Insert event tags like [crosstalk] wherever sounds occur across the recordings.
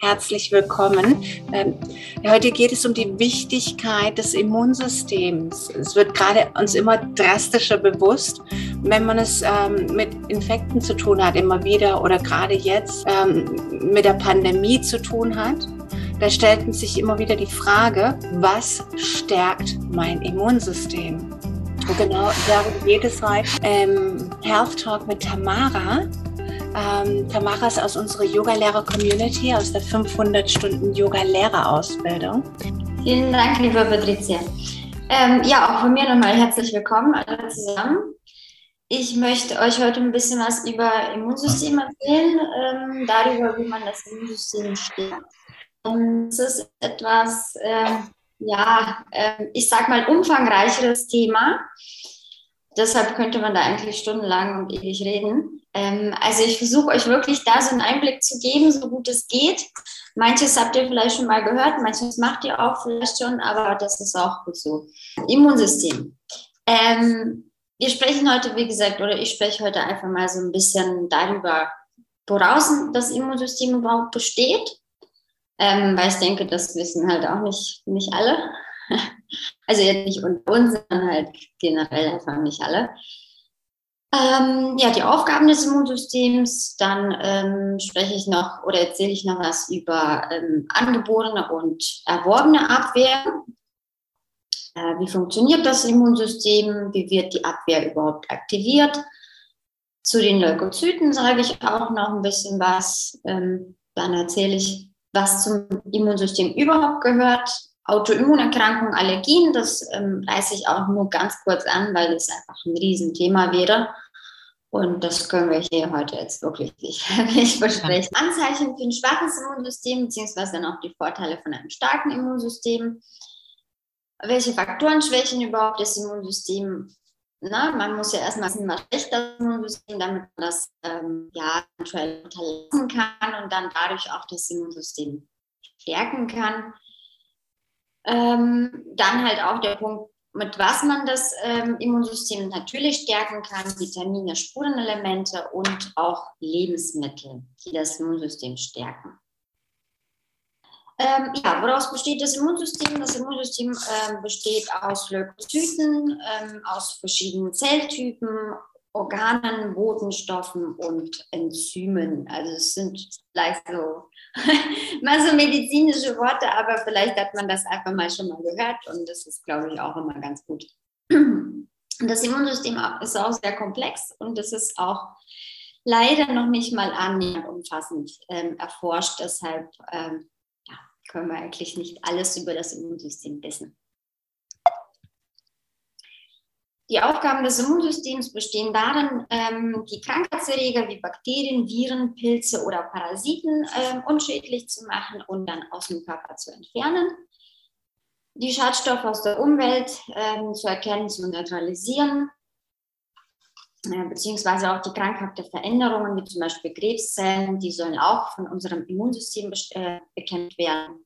Herzlich willkommen. Ähm, heute geht es um die Wichtigkeit des Immunsystems. Es wird gerade uns immer drastischer bewusst, wenn man es ähm, mit Infekten zu tun hat, immer wieder oder gerade jetzt ähm, mit der Pandemie zu tun hat. Da stellt sich immer wieder die Frage, was stärkt mein Immunsystem? Und genau darum geht es heute im Health Talk mit Tamara. Ähm, Tamara aus unserer Yoga-Lehrer-Community, aus der 500-Stunden-Yoga-Lehrerausbildung. Vielen Dank, liebe Patricia. Ähm, ja, auch von mir nochmal herzlich willkommen alle zusammen. Ich möchte euch heute ein bisschen was über Immunsystem erzählen, ähm, darüber, wie man das Immunsystem stärkt. Ähm, es ist etwas, äh, ja, äh, ich sag mal, umfangreicheres Thema. Deshalb könnte man da eigentlich stundenlang und ewig reden. Ähm, also ich versuche euch wirklich da so einen Einblick zu geben, so gut es geht. Manches habt ihr vielleicht schon mal gehört, manches macht ihr auch vielleicht schon, aber das ist auch gut so. Immunsystem. Ähm, wir sprechen heute, wie gesagt, oder ich spreche heute einfach mal so ein bisschen darüber, woraus das Immunsystem überhaupt besteht. Ähm, weil ich denke, das wissen halt auch nicht, nicht alle. [laughs] Also jetzt nicht unter uns, sondern halt generell einfach nicht alle. Ähm, ja, die Aufgaben des Immunsystems, dann ähm, spreche ich noch oder erzähle ich noch was über ähm, angeborene und erworbene Abwehr. Äh, wie funktioniert das Immunsystem? Wie wird die Abwehr überhaupt aktiviert? Zu den Leukozyten sage ich auch noch ein bisschen was. Ähm, dann erzähle ich, was zum Immunsystem überhaupt gehört, Autoimmunerkrankungen, Allergien, das ähm, reiße ich auch nur ganz kurz an, weil das einfach ein Riesenthema wäre. Und das können wir hier heute jetzt wirklich nicht, [laughs] besprechen. Anzeichen für ein schwaches Immunsystem, beziehungsweise dann auch die Vorteile von einem starken Immunsystem. Welche Faktoren schwächen überhaupt das Immunsystem? Na, man muss ja erstmal wissen, was das Immunsystem, damit man das ähm, ja, eventuell unterlassen kann und dann dadurch auch das Immunsystem stärken kann. Ähm, dann halt auch der Punkt, mit was man das ähm, Immunsystem natürlich stärken kann, Vitamine, Spurenelemente und auch Lebensmittel, die das Immunsystem stärken. Ähm, ja, woraus besteht das Immunsystem? Das Immunsystem ähm, besteht aus Leukozyten, ähm, aus verschiedenen Zelltypen Organen, Botenstoffen und Enzymen. Also es sind vielleicht so, [laughs] mal so medizinische Worte, aber vielleicht hat man das einfach mal schon mal gehört und das ist, glaube ich, auch immer ganz gut. [clears throat] Das Immunsystem ist auch sehr komplex und es ist auch leider noch nicht mal annähernd umfassend ähm, erforscht. Deshalb ähm, ja, können wir eigentlich nicht alles über das Immunsystem wissen. Die Aufgaben des Immunsystems bestehen darin, ähm, die Krankheitserreger wie Bakterien, Viren, Pilze oder Parasiten ähm, unschädlich zu machen und dann aus dem Körper zu entfernen. Die Schadstoffe aus der Umwelt ähm, zu erkennen, zu neutralisieren, äh, beziehungsweise auch die krankhafte Veränderungen, wie zum Beispiel Krebszellen, die sollen auch von unserem Immunsystem äh, bekämpft werden.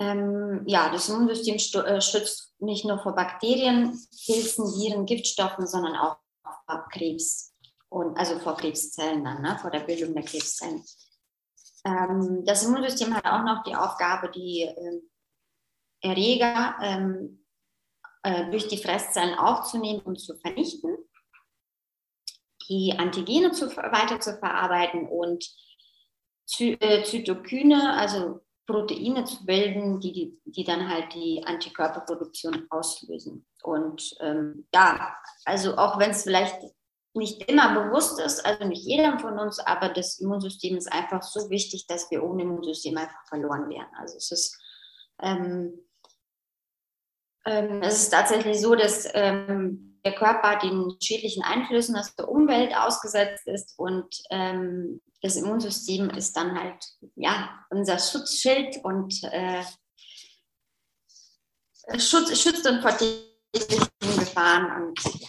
Ähm, ja, das Immunsystem äh, schützt nicht nur vor Bakterien, Pilzen, Viren, Giftstoffen, sondern auch vor Krebs und also vor Krebszellen dann, ne, vor der Bildung der Krebszellen. Ähm, das Immunsystem hat auch noch die Aufgabe, die äh, Erreger ähm, äh, durch die Fresszellen aufzunehmen und zu vernichten, die Antigene zu, weiter zu verarbeiten und Zy äh, Zytokine, also Proteine zu bilden, die, die, dann halt die Antikörperproduktion auslösen. Und ähm, ja, also auch wenn es vielleicht nicht immer bewusst ist, also nicht jedem von uns, aber das Immunsystem ist einfach so wichtig, dass wir ohne Immunsystem einfach verloren wären. Also es ist, ähm, ähm, es ist tatsächlich so, dass ähm, der Körper den schädlichen Einflüssen aus der Umwelt ausgesetzt ist und ähm, das Immunsystem ist dann halt ja unser Schutzschild und äh, Schutz, schützt uns vor den Gefahren. Und, ja.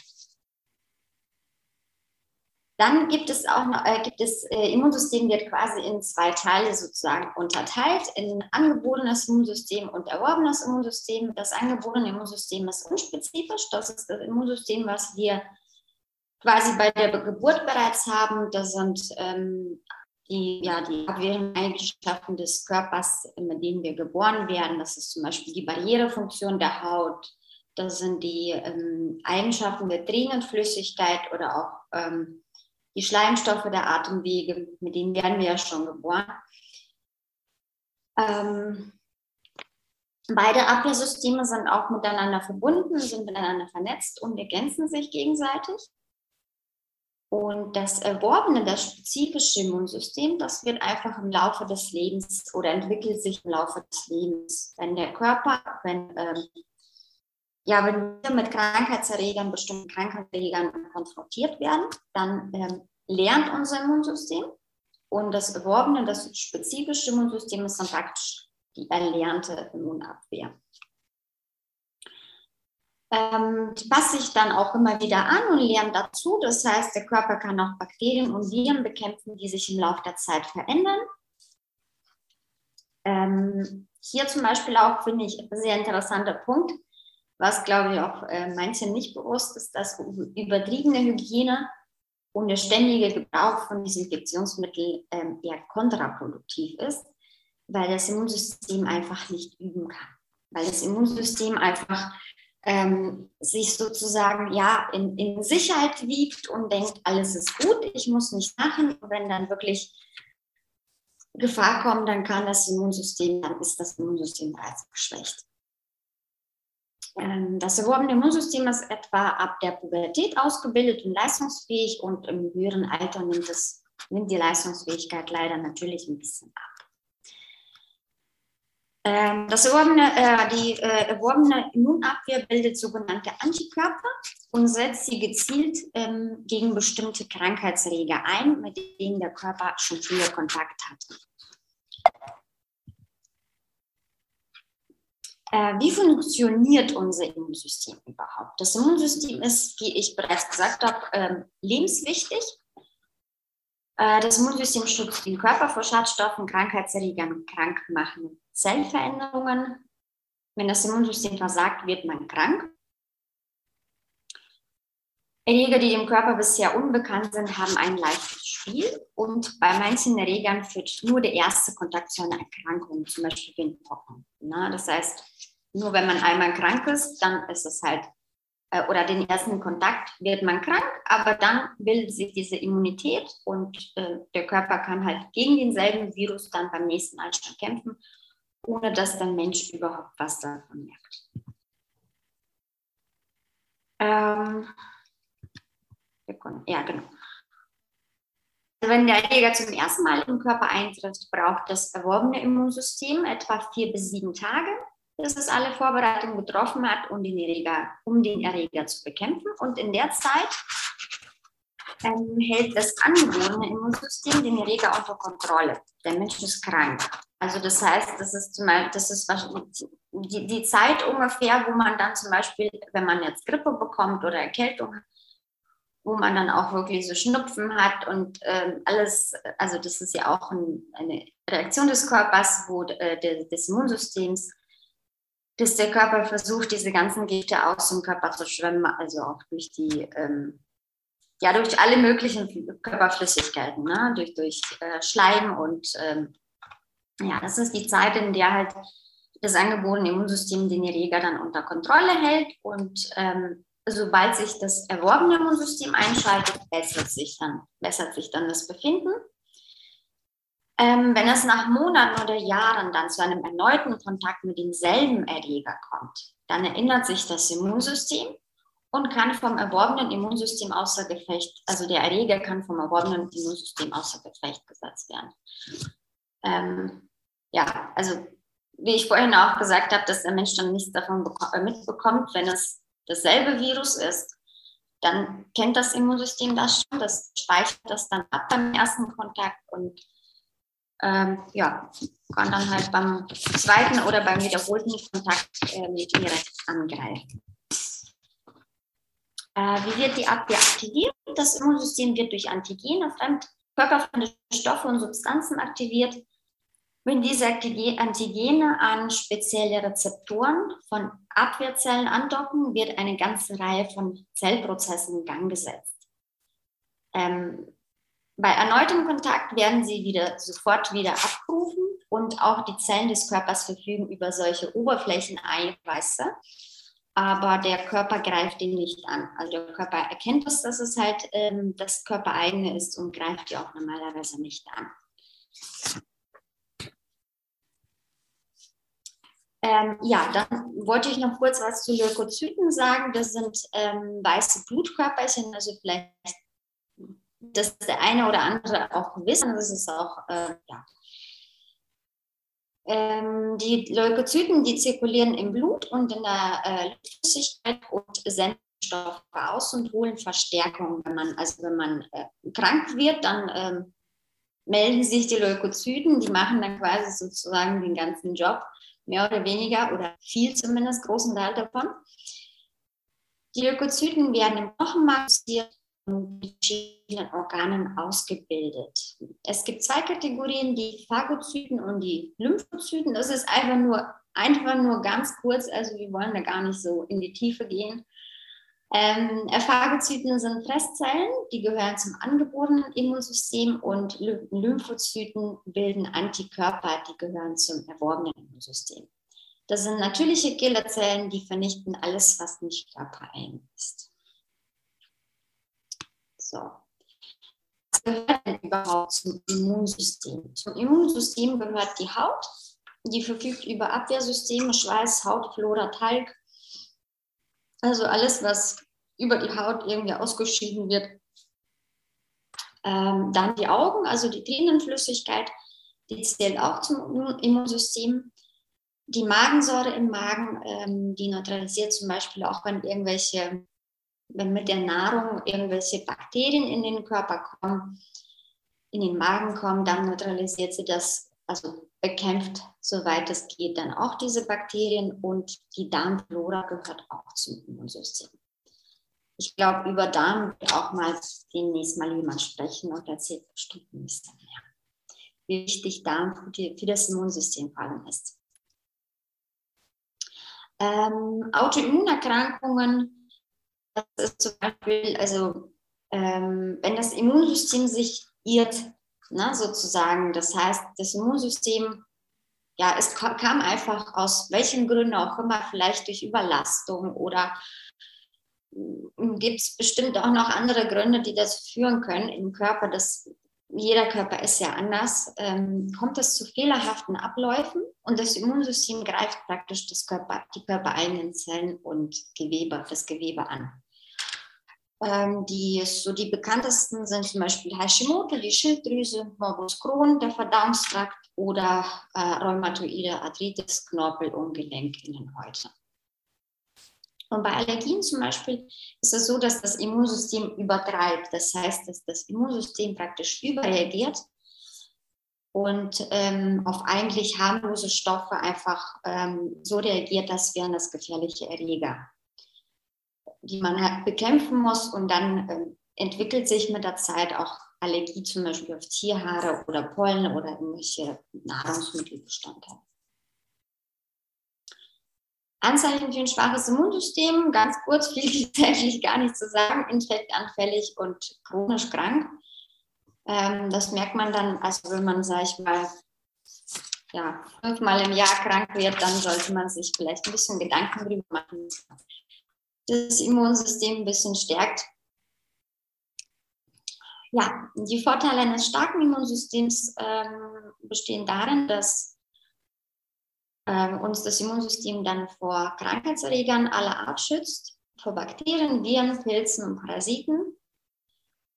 Dann gibt es auch noch, äh, gibt es äh, Immunsystem wird quasi in zwei Teile sozusagen unterteilt, in angeborenes Immunsystem und erworbenes Immunsystem. Das angeborene Immunsystem ist unspezifisch. Das ist das Immunsystem, was wir quasi bei der Geburt bereits haben. Das sind ähm, die, ja, die Abwehreigenschaften des Körpers, mit denen wir geboren werden. Das ist zum Beispiel die Barrierefunktion der Haut. Das sind die ähm, Eigenschaften der Tränenflüssigkeit oder auch ähm, die Schleimstoffe der Atemwege, mit denen werden wir ja schon geboren. Ähm, beide Abwehrsysteme sind auch miteinander verbunden, sind miteinander vernetzt und ergänzen sich gegenseitig. Und das erworbene, das spezifische Immunsystem, das wird einfach im Laufe des Lebens oder entwickelt sich im Laufe des Lebens. Wenn der Körper, wenn, ähm, ja, wenn wir mit Krankheitserregern, bestimmten Krankheitserregern konfrontiert werden, dann ähm, lernt unser Immunsystem. Und das erworbene, das spezifische Immunsystem ist dann praktisch die erlernte Immunabwehr ähm, passe ich dann auch immer wieder an und lerne dazu. Das heißt, der Körper kann auch Bakterien und Viren bekämpfen, die sich im Laufe der Zeit verändern. Ähm, hier zum Beispiel auch finde ich ein sehr interessanter Punkt, was glaube ich auch äh, manchen nicht bewusst ist, dass übertriebene Hygiene und der ständige Gebrauch von Desinfektionsmitteln ähm, eher kontraproduktiv ist, weil das Immunsystem einfach nicht üben kann. Weil das Immunsystem einfach ähm, sich sozusagen ja in, in Sicherheit wiegt und denkt, alles ist gut, ich muss nicht machen. Und wenn dann wirklich Gefahr kommt, dann kann das Immunsystem, dann ist das Immunsystem bereits geschwächt. Ähm, das erworbene Immunsystem ist etwa ab der Pubertät ausgebildet und leistungsfähig und im höheren Alter nimmt, es, nimmt die Leistungsfähigkeit leider natürlich ein bisschen ab. Ähm, das erworbene, äh, die äh, erworbene Immunabwehr bildet sogenannte Antikörper und setzt sie gezielt ähm, gegen bestimmte Krankheitserreger ein, mit denen der Körper schon früher Kontakt hatte. Äh, wie funktioniert unser Immunsystem überhaupt? Das Immunsystem ist, wie ich bereits gesagt habe, ähm, lebenswichtig. Äh, das Immunsystem schützt den Körper vor Schadstoffen, Krankheitserregern krankmachenden Zellveränderungen. Wenn das Immunsystem versagt, wird man krank. Erreger, die dem Körper bisher unbekannt sind, haben ein leichtes Spiel und bei manchen Erregern führt nur der erste Kontakt zu einer Erkrankung, zum Beispiel Windpocken. das heißt, nur wenn man einmal krank ist, dann ist es halt, äh, oder den ersten Kontakt wird man krank, aber dann bildet sich diese Immunität und äh, der Körper kann halt gegen denselben Virus dann beim nächsten schon kämpfen ohne dass der Mensch überhaupt was davon merkt. Ähm, ja, genau. Wenn der Erreger zum ersten Mal im Körper eintritt, braucht das erworbene Immunsystem etwa vier bis sieben Tage, bis es alle Vorbereitungen getroffen hat, um den Erreger, um den Erreger zu bekämpfen. Und in der Zeit ähm, hält das angeborene Immunsystem den Erreger unter Kontrolle. Der Mensch ist krank. Also das heißt, das ist zum Beispiel, das ist die, die Zeit ungefähr, wo man dann zum Beispiel, wenn man jetzt Grippe bekommt oder Erkältung hat, wo man dann auch wirklich so Schnupfen hat und ähm, alles, also das ist ja auch ein, eine Reaktion des Körpers, wo äh, de, des Immunsystems, dass der Körper versucht, diese ganzen Gifte aus dem Körper zu schwemmen, also auch durch die, ähm, ja, durch alle möglichen Körperflüssigkeiten, ne? durch, durch äh, Schleim und ähm, ja, das ist die Zeit, in der halt das angeborene Immunsystem den Erreger dann unter Kontrolle hält und ähm, sobald sich das erworbene Immunsystem einschaltet, bessert sich dann, bessert sich dann das Befinden. Ähm, wenn es nach Monaten oder Jahren dann zu einem erneuten Kontakt mit demselben Erreger kommt, dann erinnert sich das Immunsystem und kann vom erworbenen Immunsystem außer Gefecht, also der Erreger kann vom erworbenen Immunsystem außer Gefecht gesetzt werden. Ähm, ja, also wie ich vorhin auch gesagt habe, dass der Mensch dann nichts davon äh, mitbekommt, wenn es dasselbe Virus ist, dann kennt das Immunsystem das schon, das speichert das dann ab beim ersten Kontakt und ähm, ja, kann dann halt beim zweiten oder beim wiederholten Kontakt äh, direkt angreifen. Äh, wie wird die Abwehr aktiviert? Das Immunsystem wird durch Antigene, fremdkörperfremde Stoffe und Substanzen aktiviert, wenn diese Antigene an spezielle Rezeptoren von Abwehrzellen andocken, wird eine ganze Reihe von Zellprozessen in Gang gesetzt. Ähm, Bei erneutem Kontakt werden sie wieder sofort wieder abgerufen und auch die Zellen des Körpers verfügen über solche Oberflächeneiweiße, aber der Körper greift den nicht an. Also der Körper erkennt das, dass es halt ähm, das Körpereigene ist und greift die auch normalerweise nicht an. Ähm, ja, dann wollte ich noch kurz was zu Leukozyten sagen. Das sind ähm, weiße Blutkörperchen, also vielleicht, dass der eine oder andere auch wissen, das ist auch, äh, ja. Ähm, die Leukozyten, die zirkulieren im Blut und in der äh, Flüssigkeit und senden Stoffe aus und holen Verstärkung. Wenn man, also wenn man äh, krank wird, dann ähm, melden sich die Leukozyten, die machen dann quasi sozusagen den ganzen Job mehr oder weniger oder viel zumindest, großen Teil davon. Die Leukozyten werden im Knochenmark verschiedenen Organen ausgebildet. Es gibt zwei Kategorien, die Phagozyten und die Lymphozyten. Das ist einfach nur, einfach nur ganz kurz, also wir wollen da gar nicht so in die Tiefe gehen. Ähm, Phagozyten sind Fresszellen, die gehören zum angeborenen Immunsystem und Lymphozyten bilden Antikörper, die gehören zum erworbenen Immunsystem. Das sind natürliche Killerzellen, die vernichten alles, was nicht körpereigen ist. So. Was gehört denn überhaupt zum Immunsystem? Zum Immunsystem gehört die Haut, die verfügt über Abwehrsysteme, Schweiß, Hautflora, Talg, also alles, was über die Haut irgendwie ausgeschieden wird. Ähm, dann die Augen, also die Tränenflüssigkeit, die zählt auch zum Immunsystem. Die Magensäure im Magen, ähm, die neutralisiert zum Beispiel auch, wenn irgendwelche, wenn mit der Nahrung irgendwelche Bakterien in den Körper kommen, in den Magen kommen, dann neutralisiert sie das, also bekämpft, soweit es geht, dann auch diese Bakterien und die Darmflora gehört auch zum Immunsystem. Ich glaube, über Darm wird auch mal demnächst mal jemand sprechen und erzählt bestimmt ein bisschen mehr, wie wichtig Darm für, das Immunsystem vor allem ist. Ähm, Autoimmunerkrankungen, das ist zum Beispiel, also ähm, wenn das Immunsystem sich irrt, ne, sozusagen. Das heißt, das Immunsystem, ja, es kam einfach aus welchen Gründen auch immer, vielleicht durch Überlastung oder hm, gibt es bestimmt auch noch andere Gründe, die das führen können im Körper. Das, jeder Körper ist ja anders. Ähm, kommt es zu fehlerhaften Abläufen und das Immunsystem greift praktisch das Körper, die körpereigenen Zellen und Gewebe, das Gewebe an. Ähm, die, so die bekanntesten sind zum Beispiel Hashimoto, die Schilddrüse, Morbus Crohn, der Verdauungstrakt oder äh, rheumatoide Arthritis, Knorpel und Gelenkinnenhäute. Und bei Allergien zum Beispiel ist es so, dass das Immunsystem übertreibt. Das heißt, dass das Immunsystem praktisch überreagiert und ähm, auf eigentlich harmlose Stoffe einfach ähm, so reagiert, dass wir an das gefährliche Erreger die man halt bekämpfen muss und dann äh, entwickelt sich mit der Zeit auch Allergie zum Beispiel auf Tierhaare oder Pollen oder irgendwelche Nahrungsmittelbestandteile. Anzeichen für ein schwaches Immunsystem, ganz kurz, viel [laughs] eigentlich gar nicht zu sagen, infektanfällig und chronisch krank. Ähm, das merkt man dann, also wenn man, sage ich mal, ja, fünfmal im Jahr krank wird, dann sollte man sich vielleicht ein bisschen Gedanken darüber machen, das Immunsystem ein bisschen stärkt. Ja, die Vorteile eines starken Immunsystems ähm, bestehen darin, dass äh, uns das Immunsystem dann vor Krankheitserregern aller Art schützt, vor Bakterien, Viren, Pilzen und Parasiten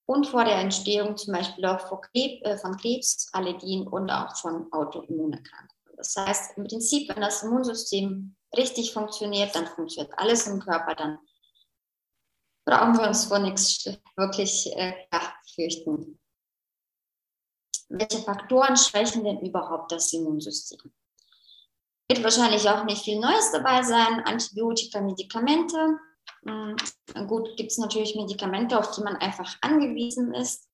und vor der Entstehung zum Beispiel auch Krebs, äh, von Krebs, Allergien und auch von Autoimmunerkrankungen. Das heißt, im Prinzip, wenn das Immunsystem richtig funktioniert, dann funktioniert alles im Körper, dann brauchen wir uns vor nichts [laughs] wirklich äh, fürchten. Welche Faktoren schwächen denn überhaupt das Immunsystem? Wird wahrscheinlich auch nicht viel Neues dabei sein. Antibiotika, Medikamente. Hm, gut, gibt es natürlich Medikamente, auf die man einfach angewiesen ist.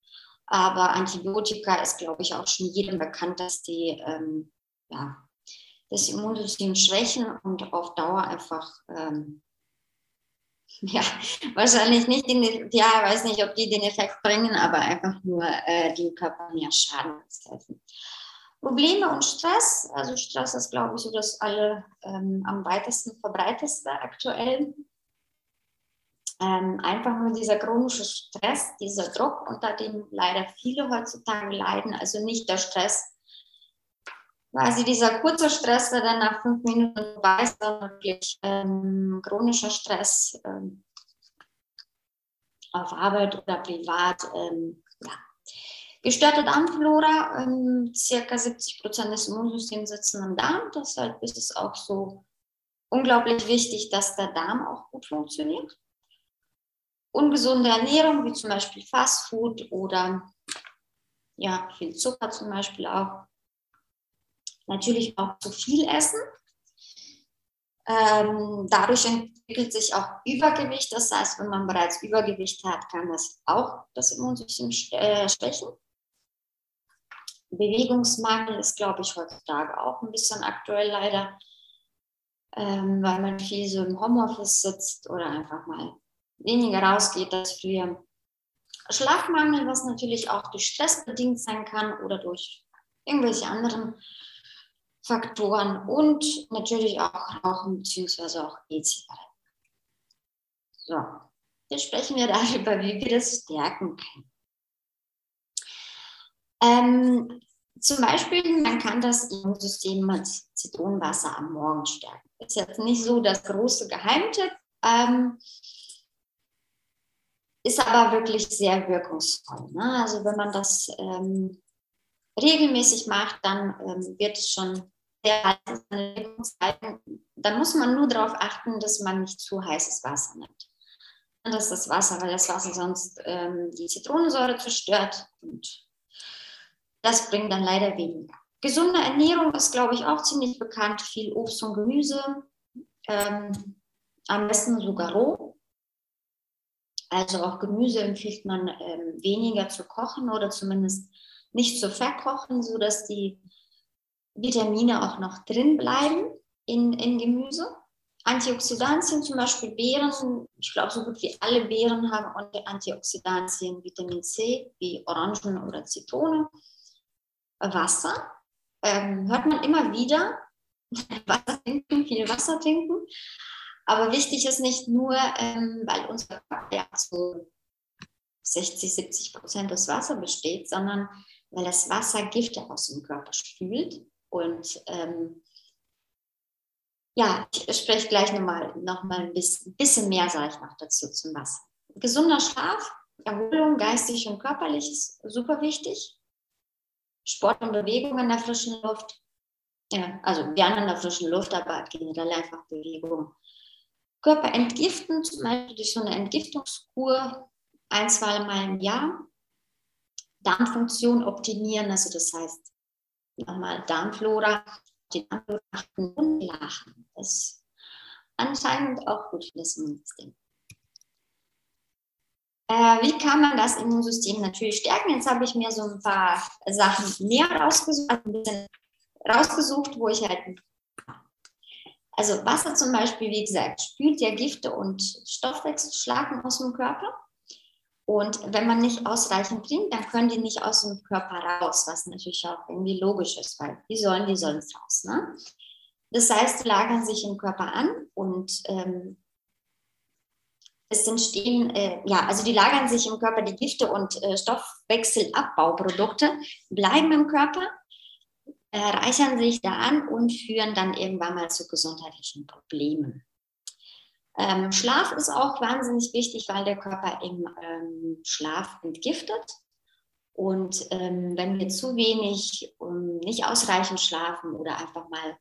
Aber Antibiotika ist, glaube ich, auch schon jedem bekannt, dass die ähm, ja, das Immunsystem schwächen und auf Dauer einfach ähm, [laughs] ja, wahrscheinlich nicht, den, ja, weiß nicht, ob die den Effekt bringen, aber einfach nur äh, dem Körper mehr Schaden helfen. Probleme und Stress, also Stress ist, glaube ich, so das alle ähm, am weitesten verbreiteste aktuell. Ähm, einfach nur dieser chronische Stress, dieser Druck, unter dem leider viele heutzutage leiden, also nicht der Stress, quasi dieser kurze Stress, der dann nach fünf Minuten vorbei ist, sondern wirklich ähm, chronischer Stress ähm, auf Arbeit oder privat. Ähm, ja. Gestörte Darmflora, ähm, circa 70 Prozent des Immunsystems sitzen im Darm. Deshalb ist es auch so unglaublich wichtig, dass der Darm auch gut funktioniert. Ungesunde Ernährung, wie zum Beispiel Fastfood oder ja, viel Zucker zum Beispiel auch natürlich auch zu viel essen. Ähm, dadurch entwickelt sich auch Übergewicht. Das heißt, wenn man bereits Übergewicht hat, kann das auch das Immunsystem äh, schwächen. Bewegungsmangel ist, glaube ich, heutzutage auch ein bisschen aktuell leider, ähm, weil man viel so im Homeoffice sitzt oder einfach mal weniger rausgeht als früher. Schlafmangel, was natürlich auch durch Stress bedingt sein kann oder durch irgendwelche anderen Faktoren und natürlich auch Rauchen bzw. auch E-Zigaretten. So, jetzt sprechen wir darüber, wie wir das stärken können. Ähm, zum Beispiel, man kann das Immunsystem mit Zitronenwasser am Morgen stärken. Ist jetzt nicht so das große Geheimtipp, ähm, ist aber wirklich sehr wirkungsvoll. Ne? Also wenn man das ähm, regelmäßig macht, dann ähm, wird es schon sehr heiß Dann muss man nur darauf achten, dass man nicht zu heißes Wasser nimmt. Dass das Wasser, weil das Wasser sonst ähm, die Zitronensäure zerstört und das bringt dann leider weniger. Gesunde Ernährung ist, glaube ich, auch ziemlich bekannt. Viel Obst und Gemüse, ähm, am besten sogar roh. Also auch Gemüse empfiehlt man ähm, weniger zu kochen oder zumindest nicht zu verkochen, sodass die Vitamine auch noch drin bleiben in, in Gemüse. Antioxidantien, zum Beispiel Beeren, ich glaube, so gut wie alle Beeren haben Antioxidantien, Vitamin C, wie Orangen oder Zitrone. Wasser, ähm, hört man immer wieder, [laughs] Wasser trinken, viel Wasser trinken. Aber wichtig ist nicht nur, ähm, weil unser Körper ja so 60, 70 Prozent aus Wasser besteht, sondern weil das Wasser Gifte aus dem Körper spült und ähm, ja, ich spreche gleich nochmal noch mal ein bisschen, bisschen mehr, sage ich noch dazu zum Wasser. Gesunder Schlaf, Erholung, geistig und körperlich ist super wichtig. Sport und Bewegung in der frischen Luft. Ja, also gerne in der frischen Luft, aber generell einfach Bewegung. Körper entgiften, zum Beispiel durch so eine Entgiftungskur, ein, zwei Mal im Jahr. Darmfunktion optimieren, also das heißt nochmal Darmflora, die Darmflora achten und lachen. Das ist anscheinend auch gut für das Immunsystem. Äh, wie kann man das Immunsystem natürlich stärken? Jetzt habe ich mir so ein paar Sachen mehr rausgesucht, ein bisschen rausgesucht, wo ich halt. Also Wasser zum Beispiel, wie gesagt, spült ja Gifte und Stoffwechselschlagen aus dem Körper. Und wenn man nicht ausreichend trinkt, dann können die nicht aus dem Körper raus, was natürlich auch irgendwie logisch ist, weil wie sollen die sonst raus? Ne? Das heißt, die lagern sich im Körper an und ähm, es entstehen, äh, ja, also die lagern sich im Körper die Gifte und äh, Stoffwechselabbauprodukte, bleiben im Körper, äh, reichern sich da an und führen dann irgendwann mal zu gesundheitlichen Problemen. Ähm, Schlaf ist auch wahnsinnig wichtig, weil der Körper im ähm, Schlaf entgiftet. Und ähm, wenn wir zu wenig und nicht ausreichend schlafen oder einfach mal,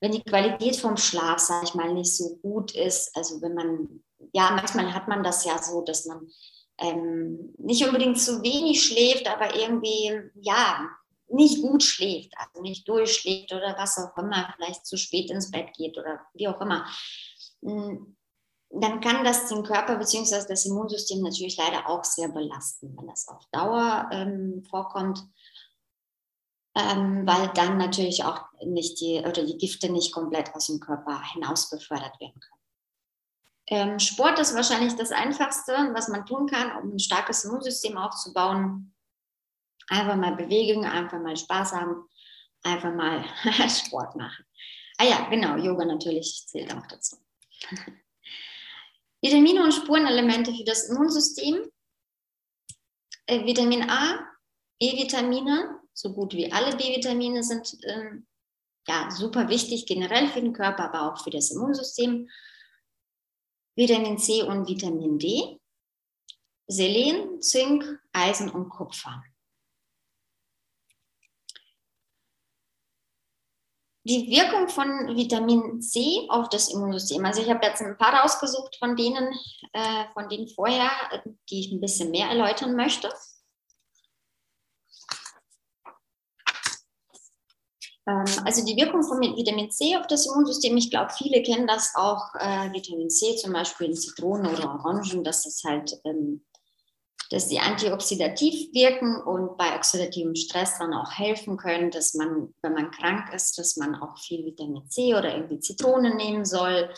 wenn die Qualität vom Schlaf, sage ich mal, nicht so gut ist, also wenn man, ja, manchmal hat man das ja so, dass man ähm, nicht unbedingt zu wenig schläft, aber irgendwie, ja, nicht gut schläft, also nicht durchschläft oder was auch immer, vielleicht zu spät ins Bett geht oder wie auch immer hm, dann kann das den Körper bzw. das Immunsystem natürlich leider auch sehr belasten, wenn das auf Dauer ähm, vorkommt, ähm, weil dann natürlich auch nicht die oder die Gifte nicht komplett aus dem Körper hinaus befördert werden können. Ähm, Sport ist wahrscheinlich das Einfachste, was man tun kann, um ein starkes Immunsystem aufzubauen. Einfach mal bewegen, einfach mal Spaß haben, einfach mal [laughs] Sport machen. Ah ja, genau, Yoga natürlich zählt auch dazu. [laughs] Vitamine und Spurenelemente für das Immunsystem. Äh, Vitamin A, B-Vitamine, so gut wie alle B-Vitamine sind ähm, ja, super wichtig generell für den Körper, aber auch für das Immunsystem. Vitamin C und Vitamin D, Selen, Zink, Eisen und Kupfer. Die Wirkung von Vitamin C auf das Immunsystem. Also ich habe jetzt ein paar rausgesucht von denen, äh, von denen vorher, die ich ein bisschen mehr erläutern möchte. Also die Wirkung von Vitamin C auf das Immunsystem, ich glaube, viele kennen das auch, äh, Vitamin C zum Beispiel in Zitronen oder Orangen, dass das halt, ähm, dass die antioxidativ wirken und bei oxidativem Stress dann auch helfen können, dass man, wenn man krank ist, dass man auch viel Vitamin C oder irgendwie Zitronen nehmen soll.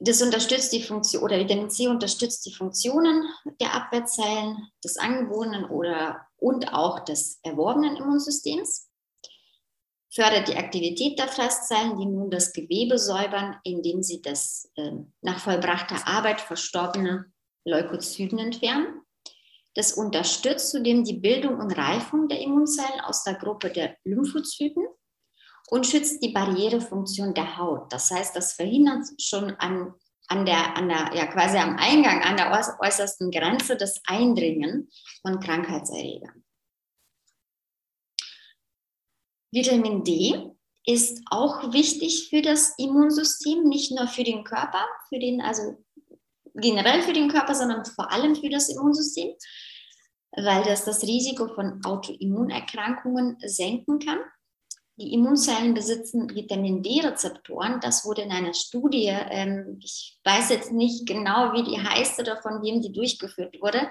Das unterstützt die Funktion, oder Vitamin C unterstützt die Funktionen der Abwehrzellen, des angeborenen oder und auch des erworbenen Immunsystems fördert die Aktivität der Fresszellen, die nun das Gewebe säubern, indem sie das äh, nach vollbrachter Arbeit verstorbene Leukozyten entfernen. Das unterstützt zudem die Bildung und Reifung der Immunzellen aus der Gruppe der Lymphozyten und schützt die Barrierefunktion der Haut. Das heißt, das verhindert schon an, an der, an der, ja, quasi am Eingang, an der äußersten Grenze das Eindringen von Krankheitserregern. Vitamin D ist auch wichtig für das Immunsystem, nicht nur für den Körper, für den, also generell für den Körper, sondern vor allem für das Immunsystem, weil das das Risiko von Autoimmunerkrankungen senken kann. Die Immunzellen besitzen Vitamin D-Rezeptoren. Das wurde in einer Studie, ähm, ich weiß jetzt nicht genau, wie die heißt oder von wem die durchgeführt wurde,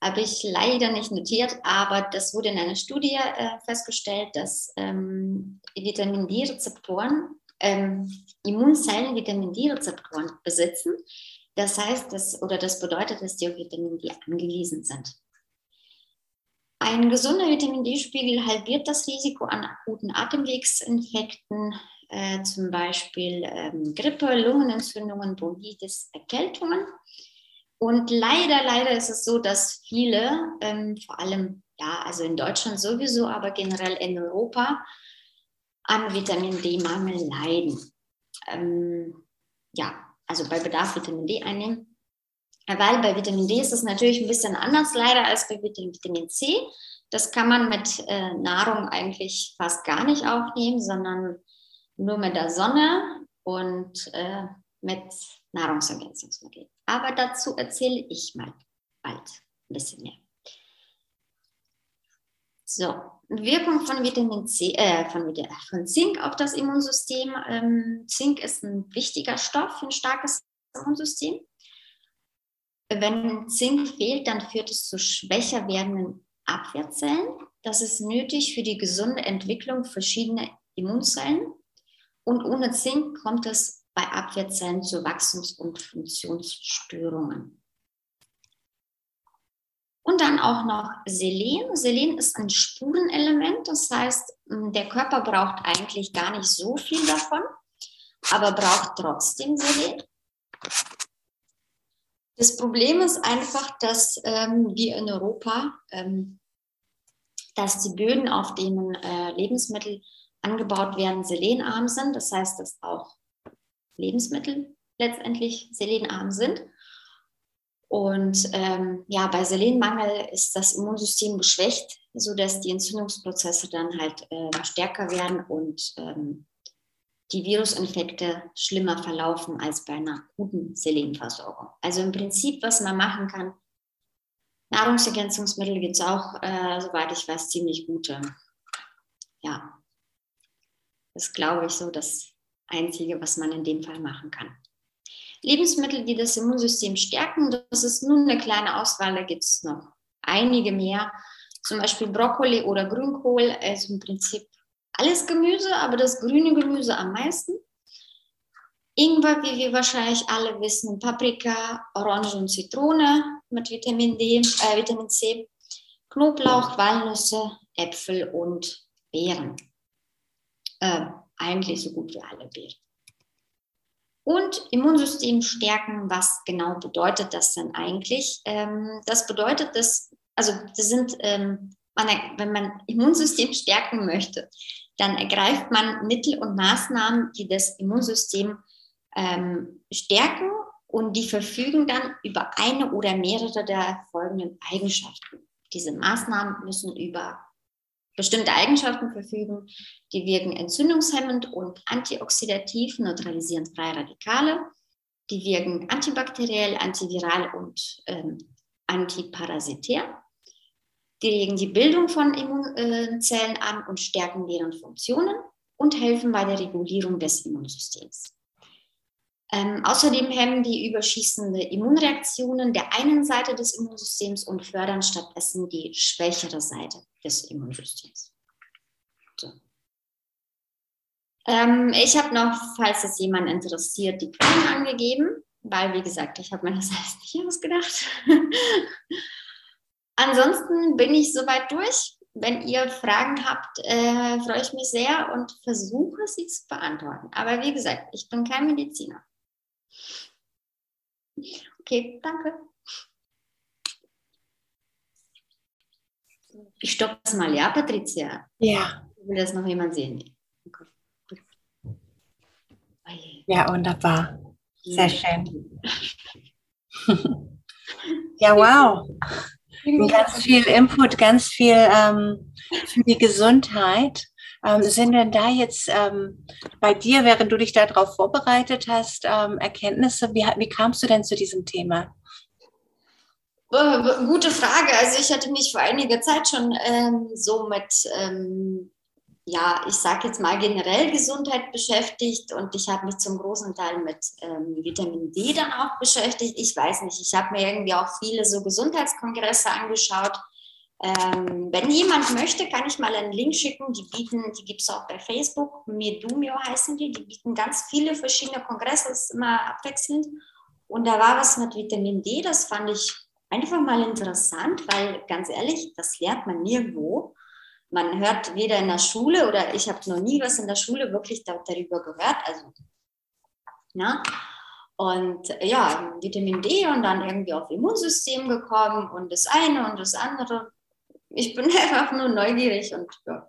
habe ich leider nicht notiert, aber das wurde in einer Studie äh, festgestellt, dass ähm, Vitamin D-Rezeptoren, ähm, Immunzellen Vitamin D-Rezeptoren besitzen. Das heißt, das, oder das bedeutet, dass die auf Vitamin D angewiesen sind. Ein gesunder Vitamin D-Spiegel halbiert das Risiko an akuten Atemwegsinfekten, äh, zum Beispiel ähm, Grippe, Lungenentzündungen, Bronchitis, Erkältungen. Und leider, leider ist es so, dass viele, ähm, vor allem ja, also in Deutschland sowieso, aber generell in Europa, an Vitamin D-Mangel leiden. Ähm, ja, also bei Bedarf Vitamin D einnehmen. Weil bei Vitamin D ist es natürlich ein bisschen anders leider als bei Vitamin C. Das kann man mit äh, Nahrung eigentlich fast gar nicht aufnehmen, sondern nur mit der Sonne und äh, mit Nahrungsergänzungsmitteln. Aber dazu erzähle ich mal bald ein bisschen mehr. So, Wirkung von Vitamin C, äh, von, von Zink auf das Immunsystem. Ähm, Zink ist ein wichtiger Stoff für ein starkes Immunsystem. Wenn Zink fehlt, dann führt es zu schwächer werdenden Abwehrzellen. Das ist nötig für die gesunde Entwicklung verschiedener Immunzellen. Und ohne Zink kommt es bei Abwehrzellen zu Wachstums- und Funktionsstörungen. Und dann auch noch Selen. Selen ist ein Spurenelement, das heißt, der Körper braucht eigentlich gar nicht so viel davon, aber braucht trotzdem Selen. Das Problem ist einfach, dass ähm, wir in Europa, ähm, dass die Böden, auf denen äh, Lebensmittel angebaut werden, selenarm sind. Das heißt, dass auch Lebensmittel letztendlich selenarm sind. Und ähm, ja, bei Selenmangel ist das Immunsystem geschwächt, sodass die Entzündungsprozesse dann halt äh, stärker werden und ähm, die Virusinfekte schlimmer verlaufen als bei einer guten Selenversorgung. Also im Prinzip, was man machen kann, Nahrungsergänzungsmittel gibt es auch, äh, soweit ich weiß, ziemlich gute. Ja, das glaube ich so, dass Einzige, was man in dem Fall machen kann. Lebensmittel, die das Immunsystem stärken, das ist nun eine kleine Auswahl, da gibt es noch einige mehr. Zum Beispiel Brokkoli oder Grünkohl, also im Prinzip alles Gemüse, aber das grüne Gemüse am meisten. Ingwer, wie wir wahrscheinlich alle wissen, Paprika, Orange und Zitrone mit Vitamin D, äh, Vitamin C, Knoblauch, Walnüsse, Äpfel und Beeren. Eigentlich so gut wie alle Beeren. Und Immunsystem stärken, was genau bedeutet das denn eigentlich? Ähm, das bedeutet, dass, also das sind, ähm, wenn man Immunsystem stärken möchte, dann ergreift man Mittel und Maßnahmen, die das Immunsystem ähm, stärken und die verfügen dann über eine oder mehrere der folgenden Eigenschaften. Diese Maßnahmen müssen über bestimmte Eigenschaften verfügen, die wirken entzündungshemmend und antioxidativ, neutralisieren freie Radikale, die wirken antibakteriell, antiviral und ähm, antiparasitär. Die regen die Bildung von Immunzellen an und stärken deren Funktionen und helfen bei der Regulierung des Immunsystems. Ähm, außerdem hemmen die überschießende Immunreaktionen der einen Seite des Immunsystems und fördern stattdessen die schwächere Seite des Immunsystems. So. Ähm, ich habe noch, falls es jemand interessiert, die Quellen angegeben, weil, wie gesagt, ich habe mir das [laughs] alles nicht ausgedacht. [laughs] Ansonsten bin ich soweit durch. Wenn ihr Fragen habt, äh, freue ich mich sehr und versuche sie zu beantworten. Aber wie gesagt, ich bin kein Mediziner. Okay, danke. Ich stoppe das mal, ja, Patricia? Ja. Will das noch jemand sehen? Ja, wunderbar. Sehr schön. [laughs] ja, wow. Ganz viel Input, ganz viel ähm, für die Gesundheit. Ähm, sind denn da jetzt ähm, bei dir, während du dich darauf vorbereitet hast, ähm, Erkenntnisse? Wie, wie kamst du denn zu diesem Thema? Äh, gute Frage. Also ich hatte mich vor einiger Zeit schon ähm, so mit, ähm, ja, ich sage jetzt mal generell Gesundheit beschäftigt und ich habe mich zum großen Teil mit ähm, Vitamin D dann auch beschäftigt. Ich weiß nicht, ich habe mir irgendwie auch viele so Gesundheitskongresse angeschaut ähm, wenn jemand möchte, kann ich mal einen Link schicken. Die bieten, die gibt es auch bei Facebook. Medumio heißen die. Die bieten ganz viele verschiedene Kongresse, ist immer abwechselnd. Und da war was mit Vitamin D, das fand ich einfach mal interessant, weil ganz ehrlich, das lernt man nirgendwo. Man hört weder in der Schule oder ich habe noch nie was in der Schule wirklich darüber gehört. Also, ja. Und ja, Vitamin D und dann irgendwie auf Immunsystem gekommen und das eine und das andere ich bin [laughs] einfach nur neugierig und ja.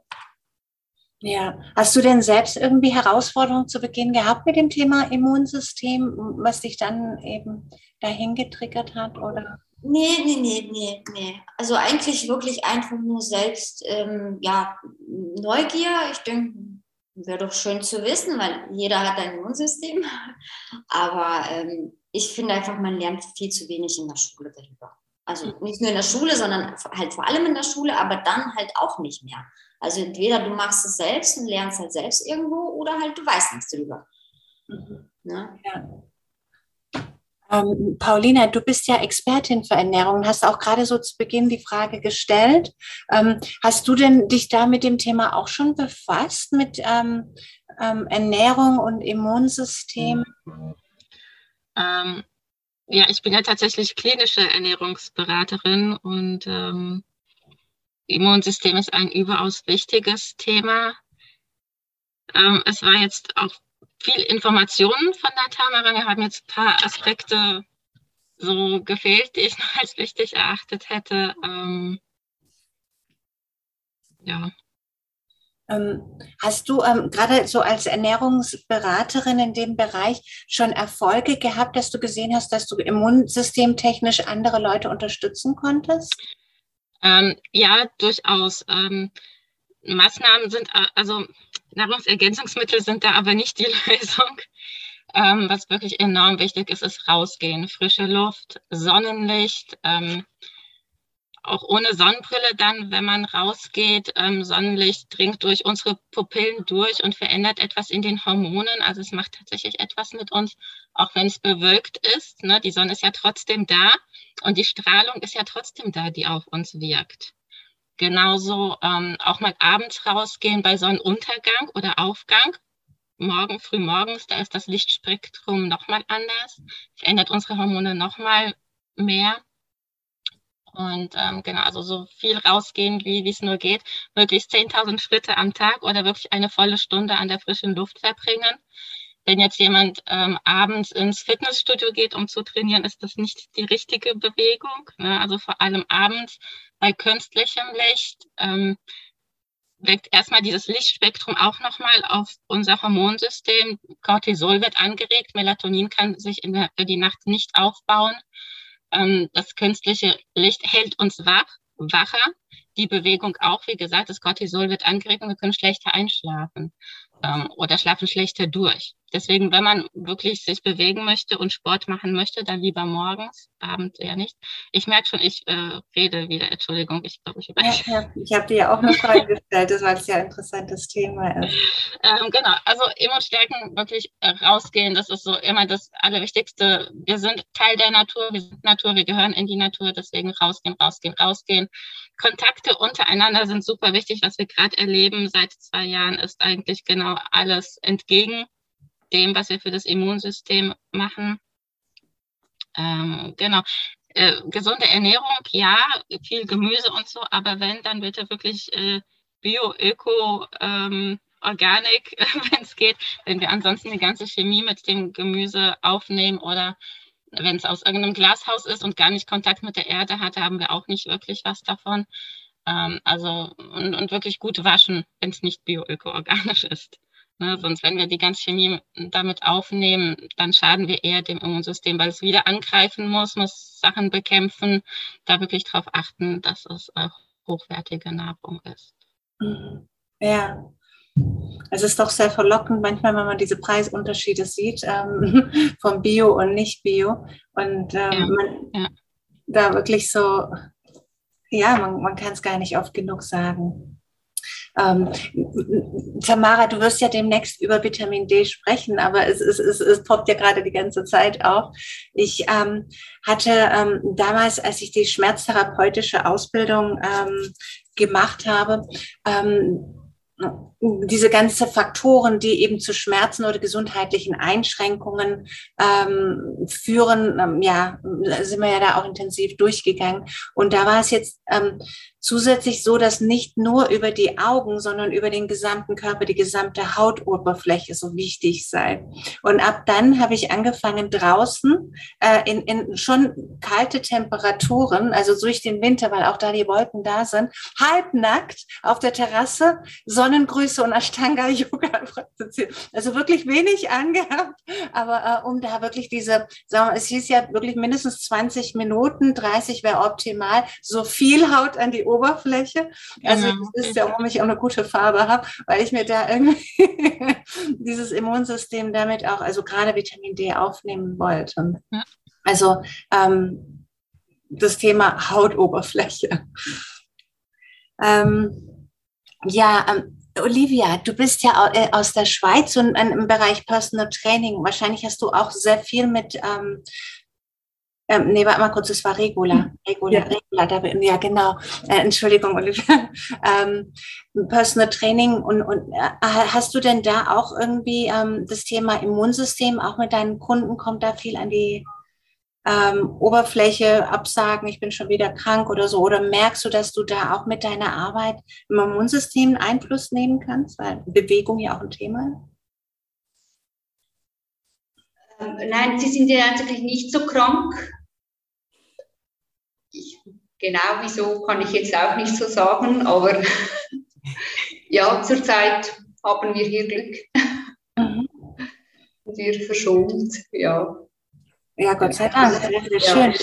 Ja, hast du denn selbst irgendwie Herausforderungen zu Beginn gehabt mit dem Thema Immunsystem, was dich dann eben dahin getriggert hat, oder? Nee, nee, nee, nee, nee. Also eigentlich wirklich einfach nur selbst, ähm, ja, Neugier. Ich denke, wäre doch schön zu wissen, weil jeder hat ein Immunsystem. [laughs] Aber ähm, ich finde einfach, man lernt viel zu wenig in der Schule darüber. Also nicht nur in der Schule, sondern halt vor allem in der Schule, aber dann halt auch nicht mehr. Also entweder du machst es selbst und lernst halt selbst irgendwo oder halt du weißt nichts drüber. Mhm. Ne? Ja. Ähm, Paulina, du bist ja Expertin für Ernährung, hast auch gerade so zu Beginn die Frage gestellt. Ähm, hast du denn dich da mit dem Thema auch schon befasst, mit ähm, ähm Ernährung und Immunsystem? Ja, ich bin ja tatsächlich klinische Ernährungsberaterin und ähm, Immunsystem ist ein überaus wichtiges Thema. Ähm, es war jetzt auch viel Informationen von der Tamara. Wir haben jetzt ein paar Aspekte so gefehlt, die ich noch als wichtig erachtet hätte. Ähm, ja. Ähm, hast du ähm, gerade so als Ernährungsberaterin in dem Bereich schon Erfolge gehabt, dass du gesehen hast, dass du immunsystemtechnisch andere Leute unterstützen konntest? Ähm, ja, durchaus. Ähm, Maßnahmen sind, äh, also Nahrungsergänzungsmittel sind da aber nicht die [laughs] Lösung. Ähm, was wirklich enorm wichtig ist, ist rausgehen, frische Luft, Sonnenlicht ähm, auch ohne Sonnenbrille dann, wenn man rausgeht. Ähm, Sonnenlicht dringt durch unsere Pupillen durch und verändert etwas in den Hormonen. Also es macht tatsächlich etwas mit uns, auch wenn es bewölkt ist. Ne? Die Sonne ist ja trotzdem da und die Strahlung ist ja trotzdem da, die auf uns wirkt. Genauso ähm, auch mal abends rausgehen bei Sonnenuntergang oder Aufgang. morgen, früh morgens, da ist das Lichtspektrum nochmal anders, verändert unsere Hormone nochmal mehr. Und ähm, genau, also so viel rausgehen, wie es nur geht. Möglichst 10.000 Schritte am Tag oder wirklich eine volle Stunde an der frischen Luft verbringen. Wenn jetzt jemand ähm, abends ins Fitnessstudio geht, um zu trainieren, ist das nicht die richtige Bewegung. Ne? Also vor allem abends bei künstlichem Licht ähm, wirkt erstmal dieses Lichtspektrum auch nochmal auf unser Hormonsystem. Cortisol wird angeregt, Melatonin kann sich in der, für die Nacht nicht aufbauen. Ähm, das künstliche Licht hält uns wach, wacher. Die Bewegung auch, wie gesagt, das Cortisol wird angeregt und wir können schlechter einschlafen ähm, oder schlafen schlechter durch. Deswegen, wenn man wirklich sich bewegen möchte und Sport machen möchte, dann lieber morgens, abends eher nicht. Ich merke schon, ich äh, rede wieder. Entschuldigung, ich glaube, ich überrasche. Ja, ja. Ich habe dir ja auch eine Frage gestellt, das war ein sehr interessantes Thema ist. Ähm, genau, also Immunstärken wirklich äh, rausgehen, das ist so immer das Allerwichtigste. Wir sind Teil der Natur, wir sind Natur, wir gehören in die Natur, deswegen rausgehen, rausgehen, rausgehen. Kontakte untereinander sind super wichtig. Was wir gerade erleben seit zwei Jahren, ist eigentlich genau alles entgegen dem, was wir für das Immunsystem machen. Ähm, genau. Äh, gesunde Ernährung, ja, viel Gemüse und so, aber wenn, dann bitte wirklich äh, Bio, Öko, ähm, Organic, [laughs] wenn es geht, wenn wir ansonsten die ganze Chemie mit dem Gemüse aufnehmen oder wenn es aus irgendeinem Glashaus ist und gar nicht Kontakt mit der Erde hat, haben wir auch nicht wirklich was davon. Ähm, also und, und, wirklich gut waschen, wenn es nicht bio-öko-organisch [laughs] ist. Ne, sonst, wenn wir die ganze Chemie damit aufnehmen, dann schaden wir eher dem Immunsystem, weil es wieder angreifen muss, muss Sachen bekämpfen. Da wirklich darauf achten, dass es auch hochwertige Nahrung ist. Mhm. Ja. Es ist doch sehr verlockend, manchmal, wenn man diese Preisunterschiede sieht, ähm, [laughs] vom Bio und Nicht-Bio. Und ähm, ja. man ja. da wirklich so, ja, man, man kann es gar nicht oft genug sagen. Ähm, Tamara, du wirst ja demnächst über Vitamin D sprechen, aber es, es, es, es poppt ja gerade die ganze Zeit auf. Ich ähm, hatte ähm, damals, als ich die schmerztherapeutische Ausbildung ähm, gemacht habe, ähm, diese ganzen Faktoren, die eben zu Schmerzen oder gesundheitlichen Einschränkungen ähm, führen, ähm, ja, sind wir ja da auch intensiv durchgegangen. Und da war es jetzt ähm, zusätzlich so, dass nicht nur über die Augen, sondern über den gesamten Körper, die gesamte Hautoberfläche so wichtig sei. Und ab dann habe ich angefangen draußen äh, in, in schon kalte Temperaturen, also durch den Winter, weil auch da die Wolken da sind, halbnackt auf der Terrasse Sonnengrüße und Ashtanga-Yoga [laughs] praktiziert. Also wirklich wenig angehabt, aber äh, um da wirklich diese, sagen wir, es hieß ja wirklich mindestens 20 Minuten, 30 wäre optimal, so viel Haut an die Oberfläche. Also genau. das ist ja, warum ich auch eine gute Farbe habe, weil ich mir da irgendwie [laughs] dieses Immunsystem damit auch, also gerade Vitamin D aufnehmen wollte. Ja. Also ähm, das Thema Hautoberfläche. Ähm, ja, ähm, Olivia, du bist ja äh, aus der Schweiz und im Bereich Personal Training. Wahrscheinlich hast du auch sehr viel mit ähm, ähm, nee, warte mal kurz, es war Regula. Regula, ja, Regula da, ja genau. Äh, Entschuldigung, Olivia. [laughs] ähm, Personal Training und, und äh, hast du denn da auch irgendwie ähm, das Thema Immunsystem, auch mit deinen Kunden, kommt da viel an die ähm, Oberfläche, Absagen, ich bin schon wieder krank oder so? Oder merkst du, dass du da auch mit deiner Arbeit im Immunsystem Einfluss nehmen kannst, weil Bewegung ja auch ein Thema ist? Ähm, nein, sie sind ja eigentlich nicht so krank genau wieso kann ich jetzt auch nicht so sagen, aber [laughs] ja, zurzeit haben wir hier Glück. Mhm. wir verschont, ja. Ja, Gott sei Dank. Das ist ja. schön.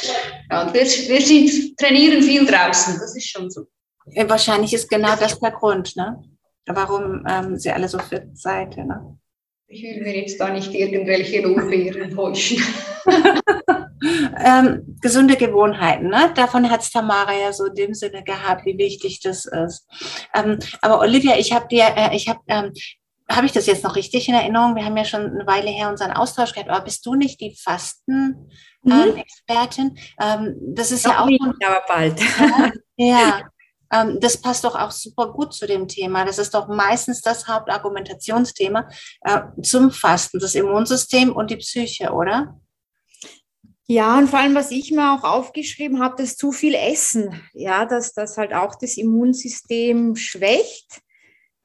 Ja, und wir, wir sind, trainieren viel draußen, das ist schon so. Wahrscheinlich ist genau das der Grund, ne? warum ähm, Sie alle so fit seid. Ne? Ich will mir jetzt da nicht irgendwelche Lorbeeren täuschen. [laughs] ähm, gesunde Gewohnheiten, ne? davon hat es Tamara ja so in dem Sinne gehabt, wie wichtig das ist. Ähm, aber Olivia, ich habe dir, äh, ich habe, ähm, habe ich das jetzt noch richtig in Erinnerung? Wir haben ja schon eine Weile her unseren Austausch gehabt, aber bist du nicht die Fasten-Expertin? Mhm. Ähm, das ist Noch ja auch. Nicht, aber bald. Ja, [laughs] ähm, das passt doch auch super gut zu dem Thema. Das ist doch meistens das Hauptargumentationsthema äh, zum Fasten, das Immunsystem und die Psyche, oder? Ja, und vor allem, was ich mir auch aufgeschrieben habe, dass zu viel Essen, ja, dass das halt auch das Immunsystem schwächt.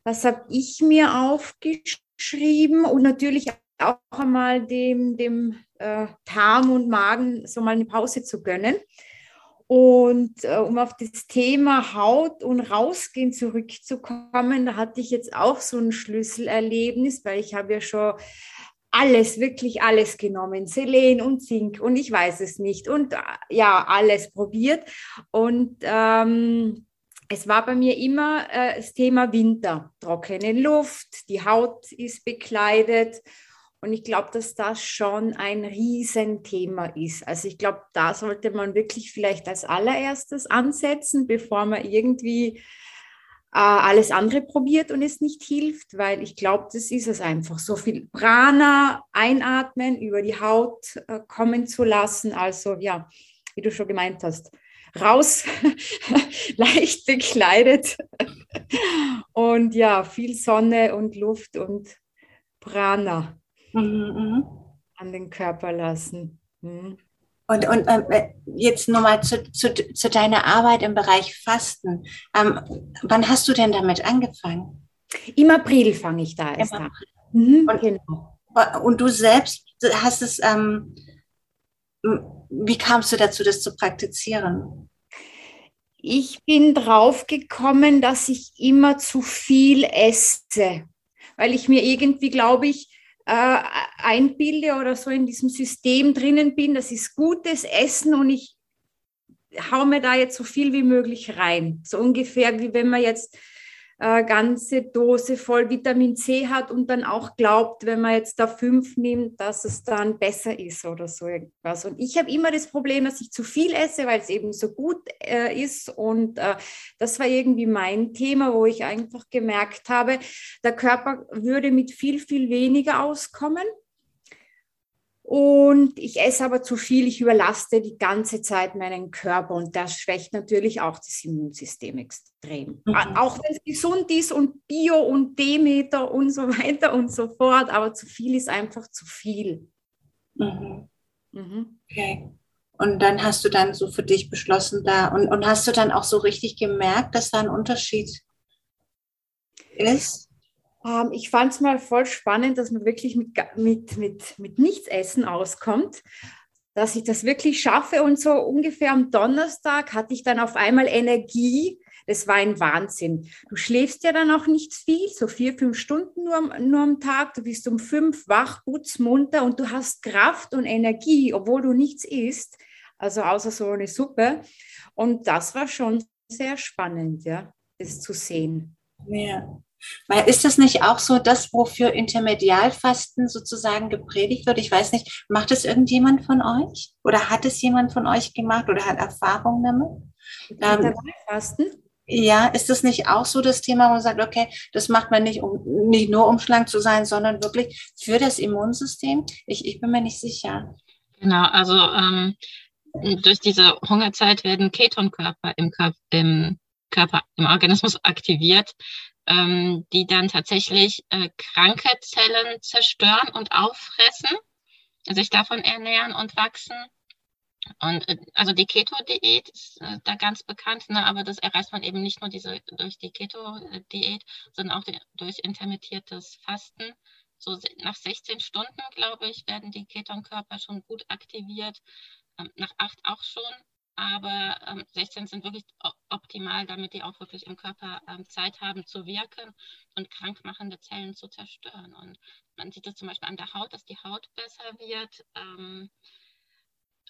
Das habe ich mir aufgeschrieben und natürlich auch einmal dem, dem äh, Darm und Magen so mal eine Pause zu gönnen. Und äh, um auf das Thema Haut und Rausgehen zurückzukommen, da hatte ich jetzt auch so ein Schlüsselerlebnis, weil ich habe ja schon alles, wirklich alles genommen, Selen und Zink und ich weiß es nicht und äh, ja, alles probiert. Und ähm, es war bei mir immer äh, das Thema Winter, trockene Luft, die Haut ist bekleidet. Und ich glaube, dass das schon ein Riesenthema ist. Also ich glaube, da sollte man wirklich vielleicht als allererstes ansetzen, bevor man irgendwie alles andere probiert und es nicht hilft, weil ich glaube, das ist es einfach. So viel Prana einatmen, über die Haut äh, kommen zu lassen. Also ja, wie du schon gemeint hast, raus, [laughs] leicht bekleidet [laughs] und ja, viel Sonne und Luft und Prana mhm, mhm. an den Körper lassen. Mhm. Und, und ähm, äh, jetzt nochmal zu, zu, zu deiner Arbeit im Bereich Fasten. Ähm, wann hast du denn damit angefangen? Im April fange ich da erst an. Mhm, und, genau. und du selbst hast es, ähm, wie kamst du dazu, das zu praktizieren? Ich bin drauf gekommen, dass ich immer zu viel esse, weil ich mir irgendwie, glaube ich, äh, einbilde oder so in diesem System drinnen bin, das ist gutes Essen und ich hau mir da jetzt so viel wie möglich rein. So ungefähr wie wenn man jetzt äh, ganze Dose voll Vitamin C hat und dann auch glaubt, wenn man jetzt da fünf nimmt, dass es dann besser ist oder so irgendwas. Und ich habe immer das Problem, dass ich zu viel esse, weil es eben so gut äh, ist. Und äh, das war irgendwie mein Thema, wo ich einfach gemerkt habe, der Körper würde mit viel, viel weniger auskommen. Und ich esse aber zu viel, ich überlaste die ganze Zeit meinen Körper und das schwächt natürlich auch das Immunsystem extrem. Mhm. Auch wenn es gesund ist und Bio und Demeter und so [laughs] weiter und so fort, aber zu viel ist einfach zu viel. Mhm. Mhm. Okay. Und dann hast du dann so für dich beschlossen da und, und hast du dann auch so richtig gemerkt, dass da ein Unterschied ist? Ähm, ich fand es mal voll spannend, dass man wirklich mit, mit, mit, mit Nichtsessen auskommt, dass ich das wirklich schaffe. Und so ungefähr am Donnerstag hatte ich dann auf einmal Energie. Das war ein Wahnsinn. Du schläfst ja dann auch nicht viel, so vier, fünf Stunden nur, nur am Tag. Du bist um fünf wach, putzmunter und du hast Kraft und Energie, obwohl du nichts isst, also außer so eine Suppe. Und das war schon sehr spannend, ja, das zu sehen. Ja. Weil ist das nicht auch so das, wofür Intermedialfasten sozusagen gepredigt wird? Ich weiß nicht, macht es irgendjemand von euch? Oder hat es jemand von euch gemacht oder hat Erfahrung damit? Intermedialfasten? Ähm, ja, ist das nicht auch so das Thema, wo man sagt, okay, das macht man nicht, um nicht nur um schlank zu sein, sondern wirklich für das Immunsystem? Ich, ich bin mir nicht sicher. Genau, also ähm, durch diese Hungerzeit werden Ketonkörper im, im Körper, im Organismus aktiviert ähm, die dann tatsächlich äh, kranke Zellen zerstören und auffressen, sich davon ernähren und wachsen. Und äh, also die Keto-Diät ist äh, da ganz bekannt, ne, aber das erreicht man eben nicht nur diese, durch die Keto-Diät, sondern auch die, durch intermittiertes Fasten. So nach 16 Stunden, glaube ich, werden die Ketonkörper schon gut aktiviert, ähm, nach acht auch schon aber ähm, 16 sind wirklich optimal, damit die auch wirklich im Körper ähm, Zeit haben zu wirken und krankmachende Zellen zu zerstören. Und man sieht das zum Beispiel an der Haut, dass die Haut besser wird, ähm,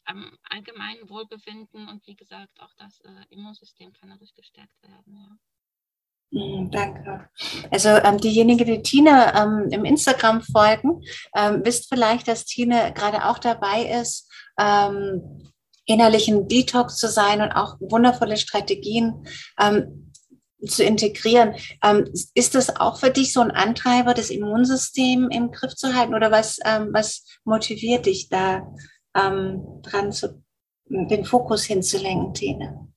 am allgemeinen Wohlbefinden und wie gesagt, auch das äh, Immunsystem kann dadurch gestärkt werden. Ja. Mm, danke. Also ähm, diejenigen, die Tine ähm, im Instagram folgen, ähm, wisst vielleicht, dass Tine gerade auch dabei ist, ähm, innerlichen Detox zu sein und auch wundervolle Strategien ähm, zu integrieren. Ähm, ist das auch für dich so ein Antreiber, das Immunsystem im Griff zu halten oder was, ähm, was motiviert dich da ähm, dran zu, den Fokus hinzulenken, Tine?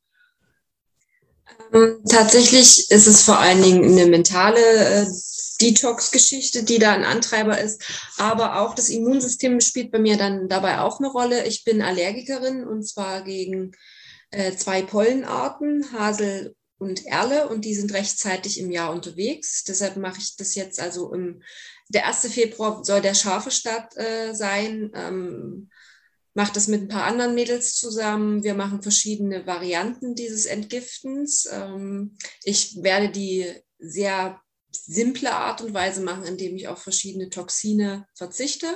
Ähm, tatsächlich ist es vor allen Dingen eine mentale äh, Detox-Geschichte, die da ein Antreiber ist. Aber auch das Immunsystem spielt bei mir dann dabei auch eine Rolle. Ich bin Allergikerin und zwar gegen äh, zwei Pollenarten, Hasel und Erle, und die sind rechtzeitig im Jahr unterwegs. Deshalb mache ich das jetzt also im, der 1. Februar soll der scharfe Start äh, sein. Ähm, mache das mit ein paar anderen Mädels zusammen. Wir machen verschiedene Varianten dieses Entgiftens. Ähm, ich werde die sehr simple Art und Weise machen, indem ich auf verschiedene Toxine verzichte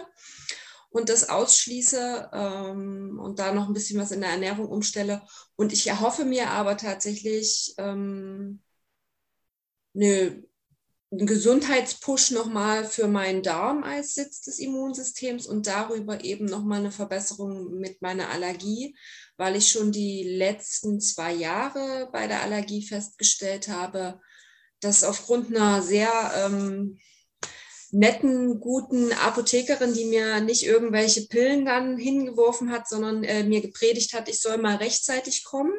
und das ausschließe ähm, und da noch ein bisschen was in der Ernährung umstelle. Und ich erhoffe mir aber tatsächlich ähm, eine, einen Gesundheitspush nochmal für meinen Darm als Sitz des Immunsystems und darüber eben nochmal eine Verbesserung mit meiner Allergie, weil ich schon die letzten zwei Jahre bei der Allergie festgestellt habe, dass aufgrund einer sehr ähm, netten, guten Apothekerin, die mir nicht irgendwelche Pillen dann hingeworfen hat, sondern äh, mir gepredigt hat, ich soll mal rechtzeitig kommen,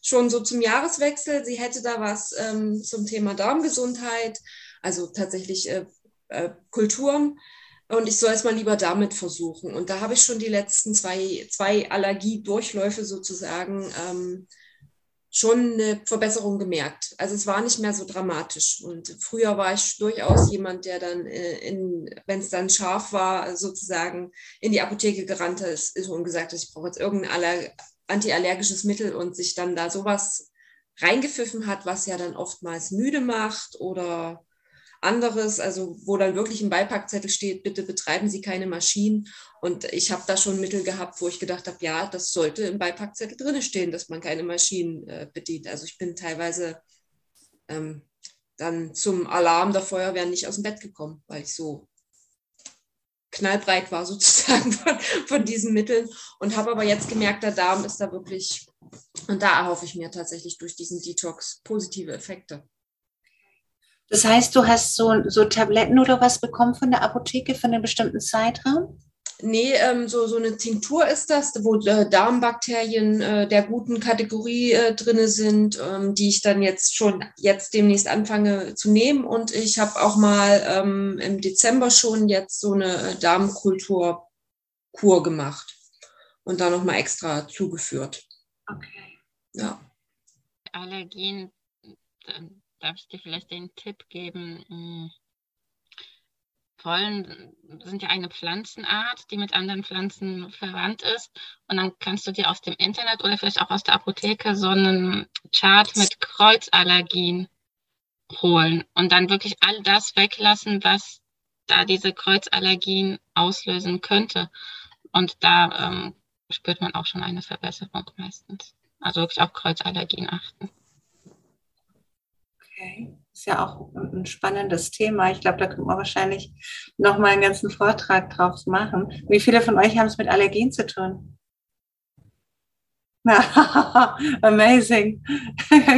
schon so zum Jahreswechsel. Sie hätte da was ähm, zum Thema Darmgesundheit, also tatsächlich äh, äh, Kulturen. Und ich soll es mal lieber damit versuchen. Und da habe ich schon die letzten zwei, zwei Allergiedurchläufe sozusagen ähm, schon eine Verbesserung gemerkt. Also es war nicht mehr so dramatisch. Und früher war ich durchaus jemand, der dann, äh, wenn es dann scharf war, sozusagen in die Apotheke gerannt ist und gesagt hat, ich brauche jetzt irgendein antiallergisches Mittel und sich dann da sowas reingepfiffen hat, was ja dann oftmals müde macht oder anderes, also wo dann wirklich im Beipackzettel steht, bitte betreiben Sie keine Maschinen. Und ich habe da schon Mittel gehabt, wo ich gedacht habe, ja, das sollte im Beipackzettel drin stehen, dass man keine Maschinen äh, bedient. Also ich bin teilweise ähm, dann zum Alarm der Feuerwehr nicht aus dem Bett gekommen, weil ich so knallbreit war [laughs] sozusagen von, von diesen Mitteln und habe aber jetzt gemerkt, der Darm ist da wirklich, und da erhoffe ich mir tatsächlich durch diesen Detox positive Effekte. Das heißt, du hast so, so Tabletten oder was bekommen von der Apotheke für einen bestimmten Zeitraum? Nee, ähm, so, so eine Tinktur ist das, wo äh, Darmbakterien äh, der guten Kategorie äh, drin sind, ähm, die ich dann jetzt schon jetzt demnächst anfange zu nehmen. Und ich habe auch mal ähm, im Dezember schon jetzt so eine äh, Darmkulturkur gemacht und da nochmal extra zugeführt. Okay. Ja. Allergien, darf ich dir vielleicht den Tipp geben? Hm. Pollen sind ja eine Pflanzenart, die mit anderen Pflanzen verwandt ist. Und dann kannst du dir aus dem Internet oder vielleicht auch aus der Apotheke so einen Chart mit Kreuzallergien holen und dann wirklich all das weglassen, was da diese Kreuzallergien auslösen könnte. Und da ähm, spürt man auch schon eine Verbesserung meistens. Also wirklich auf Kreuzallergien achten. Okay. Ist ja auch ein spannendes Thema. Ich glaube, da könnte man wahrscheinlich noch mal einen ganzen Vortrag drauf machen. Wie viele von euch haben es mit Allergien zu tun? [laughs] Amazing.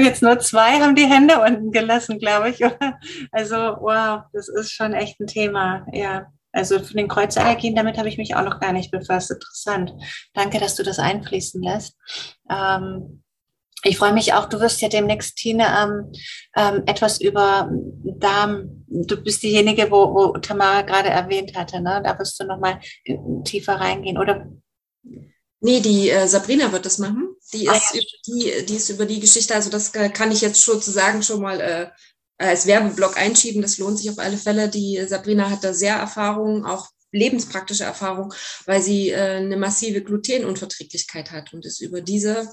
Jetzt nur zwei haben die Hände unten gelassen, glaube ich. Also, wow, das ist schon echt ein Thema. Ja. Also für den Kreuzallergien, damit habe ich mich auch noch gar nicht befasst. Interessant. Danke, dass du das einfließen lässt. Ähm, ich freue mich auch, du wirst ja demnächst, Tine, ähm, ähm, etwas über Darm, du bist diejenige, wo, wo Tamara gerade erwähnt hatte, ne? da wirst du nochmal tiefer reingehen, oder? Nee, die äh, Sabrina wird das machen. Die ah, ist, ja. die, die ist über die Geschichte, also das äh, kann ich jetzt sozusagen schon mal äh, als Werbeblock einschieben, das lohnt sich auf alle Fälle. Die Sabrina hat da sehr Erfahrung, auch lebenspraktische Erfahrung, weil sie äh, eine massive Glutenunverträglichkeit hat und ist über diese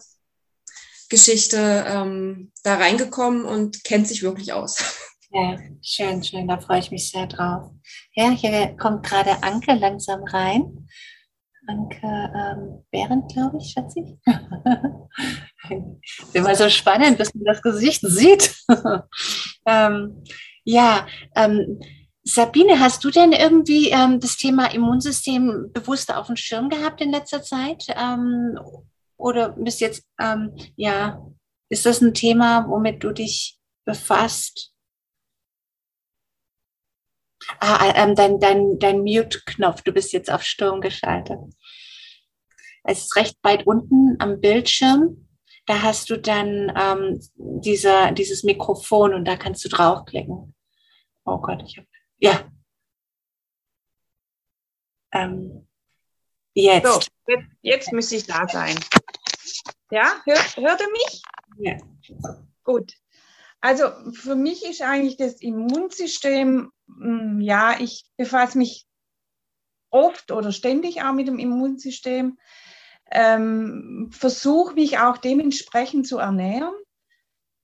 Geschichte ähm, da reingekommen und kennt sich wirklich aus. [laughs] Ja, schön, schön, da freue ich mich sehr drauf. Ja, hier kommt gerade Anke langsam rein. Anke ähm, Behrendt, glaube ich, schätze ich. ist [laughs] immer so spannend, dass man das Gesicht sieht. [laughs] ähm, ja, ähm, Sabine, hast du denn irgendwie ähm, das Thema Immunsystem bewusst auf dem Schirm gehabt in letzter Zeit? Oder bis jetzt, ähm, ja, ist das ein Thema, womit du dich befasst? Ah, äh, ähm, dein, dein, dein Mute-Knopf, du bist jetzt auf Sturm geschaltet. Es ist recht weit unten am Bildschirm. da hast du dann ähm, dieser, dieses Mikrofon und da kannst du draufklicken. Oh Gott, ich habe. Ja. Ähm, jetzt. So, jetzt. Jetzt müsste ich da sein. Ja, hört, hört ihr mich? Ja. Gut. Also für mich ist eigentlich das Immunsystem, hm, ja, ich befasse mich oft oder ständig auch mit dem Immunsystem, ähm, versuche mich auch dementsprechend zu ernähren.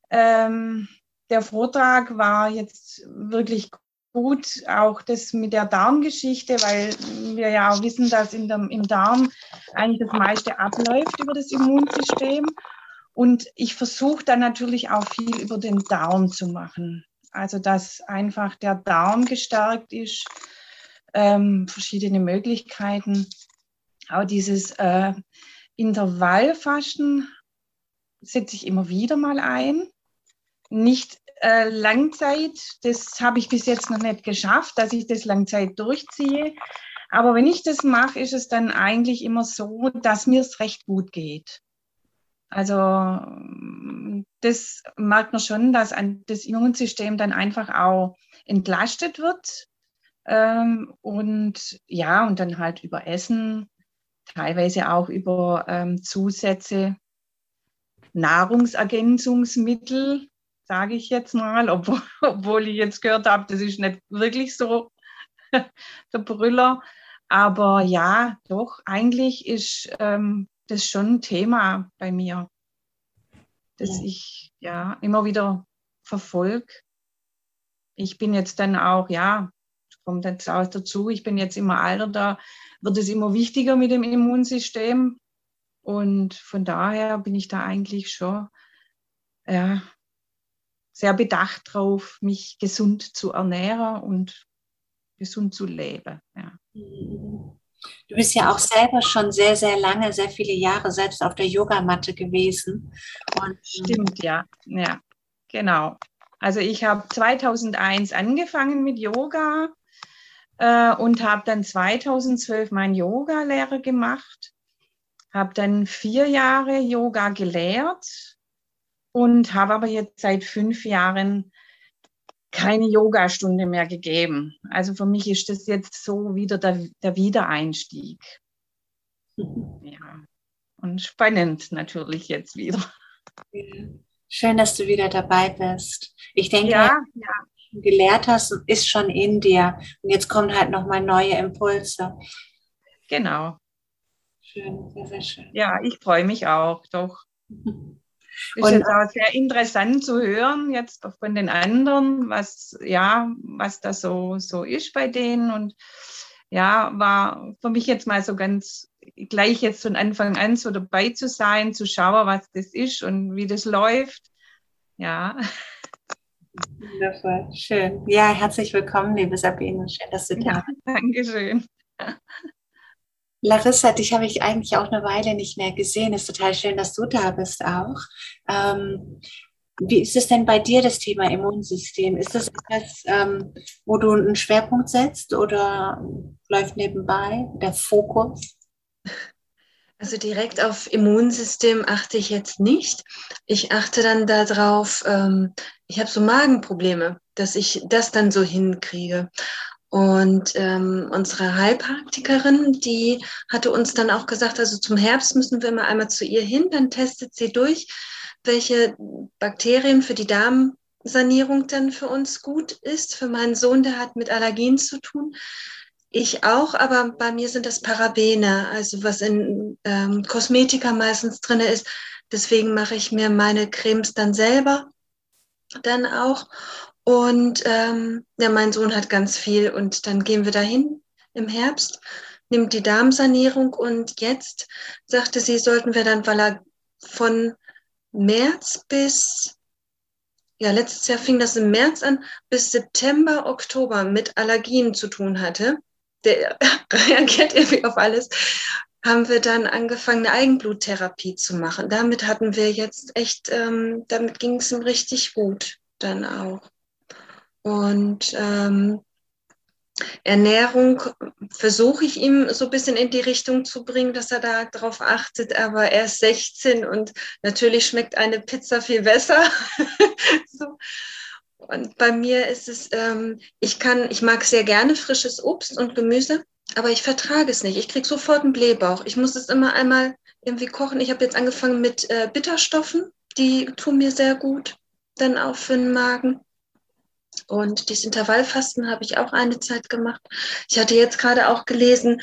Ähm, der Vortrag war jetzt wirklich gut, auch das mit der Darmgeschichte, weil wir ja auch wissen, dass in dem, im Darm eigentlich das meiste abläuft über das Immunsystem. Und ich versuche dann natürlich auch viel über den Darm zu machen. Also, dass einfach der Darm gestärkt ist, ähm, verschiedene Möglichkeiten. Auch dieses äh, Intervallfasten setze ich immer wieder mal ein. Nicht äh, Langzeit, das habe ich bis jetzt noch nicht geschafft, dass ich das Langzeit durchziehe. Aber wenn ich das mache, ist es dann eigentlich immer so, dass mir es recht gut geht. Also das merkt man schon, dass das Immunsystem dann einfach auch entlastet wird. Ähm, und ja, und dann halt über Essen, teilweise auch über ähm, Zusätze, Nahrungsergänzungsmittel, sage ich jetzt mal, obwohl, [laughs] obwohl ich jetzt gehört habe, das ist nicht wirklich so [laughs] der Brüller. Aber ja, doch, eigentlich ist ähm, das schon ein Thema bei mir, das ja. ich ja immer wieder verfolge. Ich bin jetzt dann auch, ja, kommt jetzt auch dazu, ich bin jetzt immer alter, da wird es immer wichtiger mit dem Immunsystem. Und von daher bin ich da eigentlich schon ja, sehr bedacht drauf, mich gesund zu ernähren und gesund zu leben. Ja. Du bist ja auch selber schon sehr, sehr lange, sehr viele Jahre selbst auf der Yogamatte gewesen. Und, Stimmt, ja. Ja, genau. Also ich habe 2001 angefangen mit Yoga äh, und habe dann 2012 mein Yoga-Lehre gemacht, habe dann vier Jahre Yoga gelehrt und habe aber jetzt seit fünf Jahren keine Yogastunde mehr gegeben. Also für mich ist das jetzt so wieder der, der Wiedereinstieg. [laughs] Ja. Und spannend natürlich jetzt wieder. Schön, dass du wieder dabei bist. Ich denke, ja, ja. gelehrt hast, ist schon in dir. Und jetzt kommen halt nochmal neue Impulse. Genau. Schön, sehr, sehr schön. Ja, ich freue mich auch, doch. [laughs] Ist und, jetzt auch sehr interessant zu hören, jetzt von den anderen, was, ja, was da so, so ist bei denen. Und ja, war für mich jetzt mal so ganz gleich jetzt von Anfang an so dabei zu sein, zu schauen, was das ist und wie das läuft. Ja. Wundervoll, schön. Ja, herzlich willkommen, liebe Sabine. Schön, dass du da bist. Ja, Dankeschön. Larissa, dich habe ich eigentlich auch eine Weile nicht mehr gesehen. Ist total schön, dass du da bist auch. Ähm, wie ist es denn bei dir, das Thema Immunsystem? Ist das etwas, ähm, wo du einen Schwerpunkt setzt oder läuft nebenbei der Fokus? Also direkt auf Immunsystem achte ich jetzt nicht. Ich achte dann darauf, ähm, ich habe so Magenprobleme, dass ich das dann so hinkriege. Und ähm, unsere Heilpraktikerin, die hatte uns dann auch gesagt, also zum Herbst müssen wir mal einmal zu ihr hin, dann testet sie durch, welche Bakterien für die Darmsanierung dann für uns gut ist. Für meinen Sohn, der hat mit Allergien zu tun. Ich auch, aber bei mir sind das Parabene, also was in ähm, Kosmetika meistens drin ist. Deswegen mache ich mir meine Cremes dann selber dann auch. Und ähm, ja, mein Sohn hat ganz viel und dann gehen wir dahin im Herbst, nimmt die Darmsanierung und jetzt sagte sie, sollten wir dann, weil er von März bis, ja, letztes Jahr fing das im März an, bis September, Oktober mit Allergien zu tun hatte. Der [laughs] reagiert irgendwie auf alles haben wir dann angefangen, eine Eigenbluttherapie zu machen. Damit hatten wir jetzt echt, ähm, damit ging es ihm richtig gut dann auch. Und ähm, Ernährung versuche ich ihm so ein bisschen in die Richtung zu bringen, dass er da drauf achtet, aber er ist 16 und natürlich schmeckt eine Pizza viel besser. [laughs] so. Und bei mir ist es, ähm, ich kann, ich mag sehr gerne frisches Obst und Gemüse, aber ich vertrage es nicht. Ich kriege sofort einen Blähbauch. Ich muss es immer einmal irgendwie kochen. Ich habe jetzt angefangen mit äh, Bitterstoffen, die tun mir sehr gut, dann auch für den Magen. Und dieses Intervallfasten habe ich auch eine Zeit gemacht. Ich hatte jetzt gerade auch gelesen,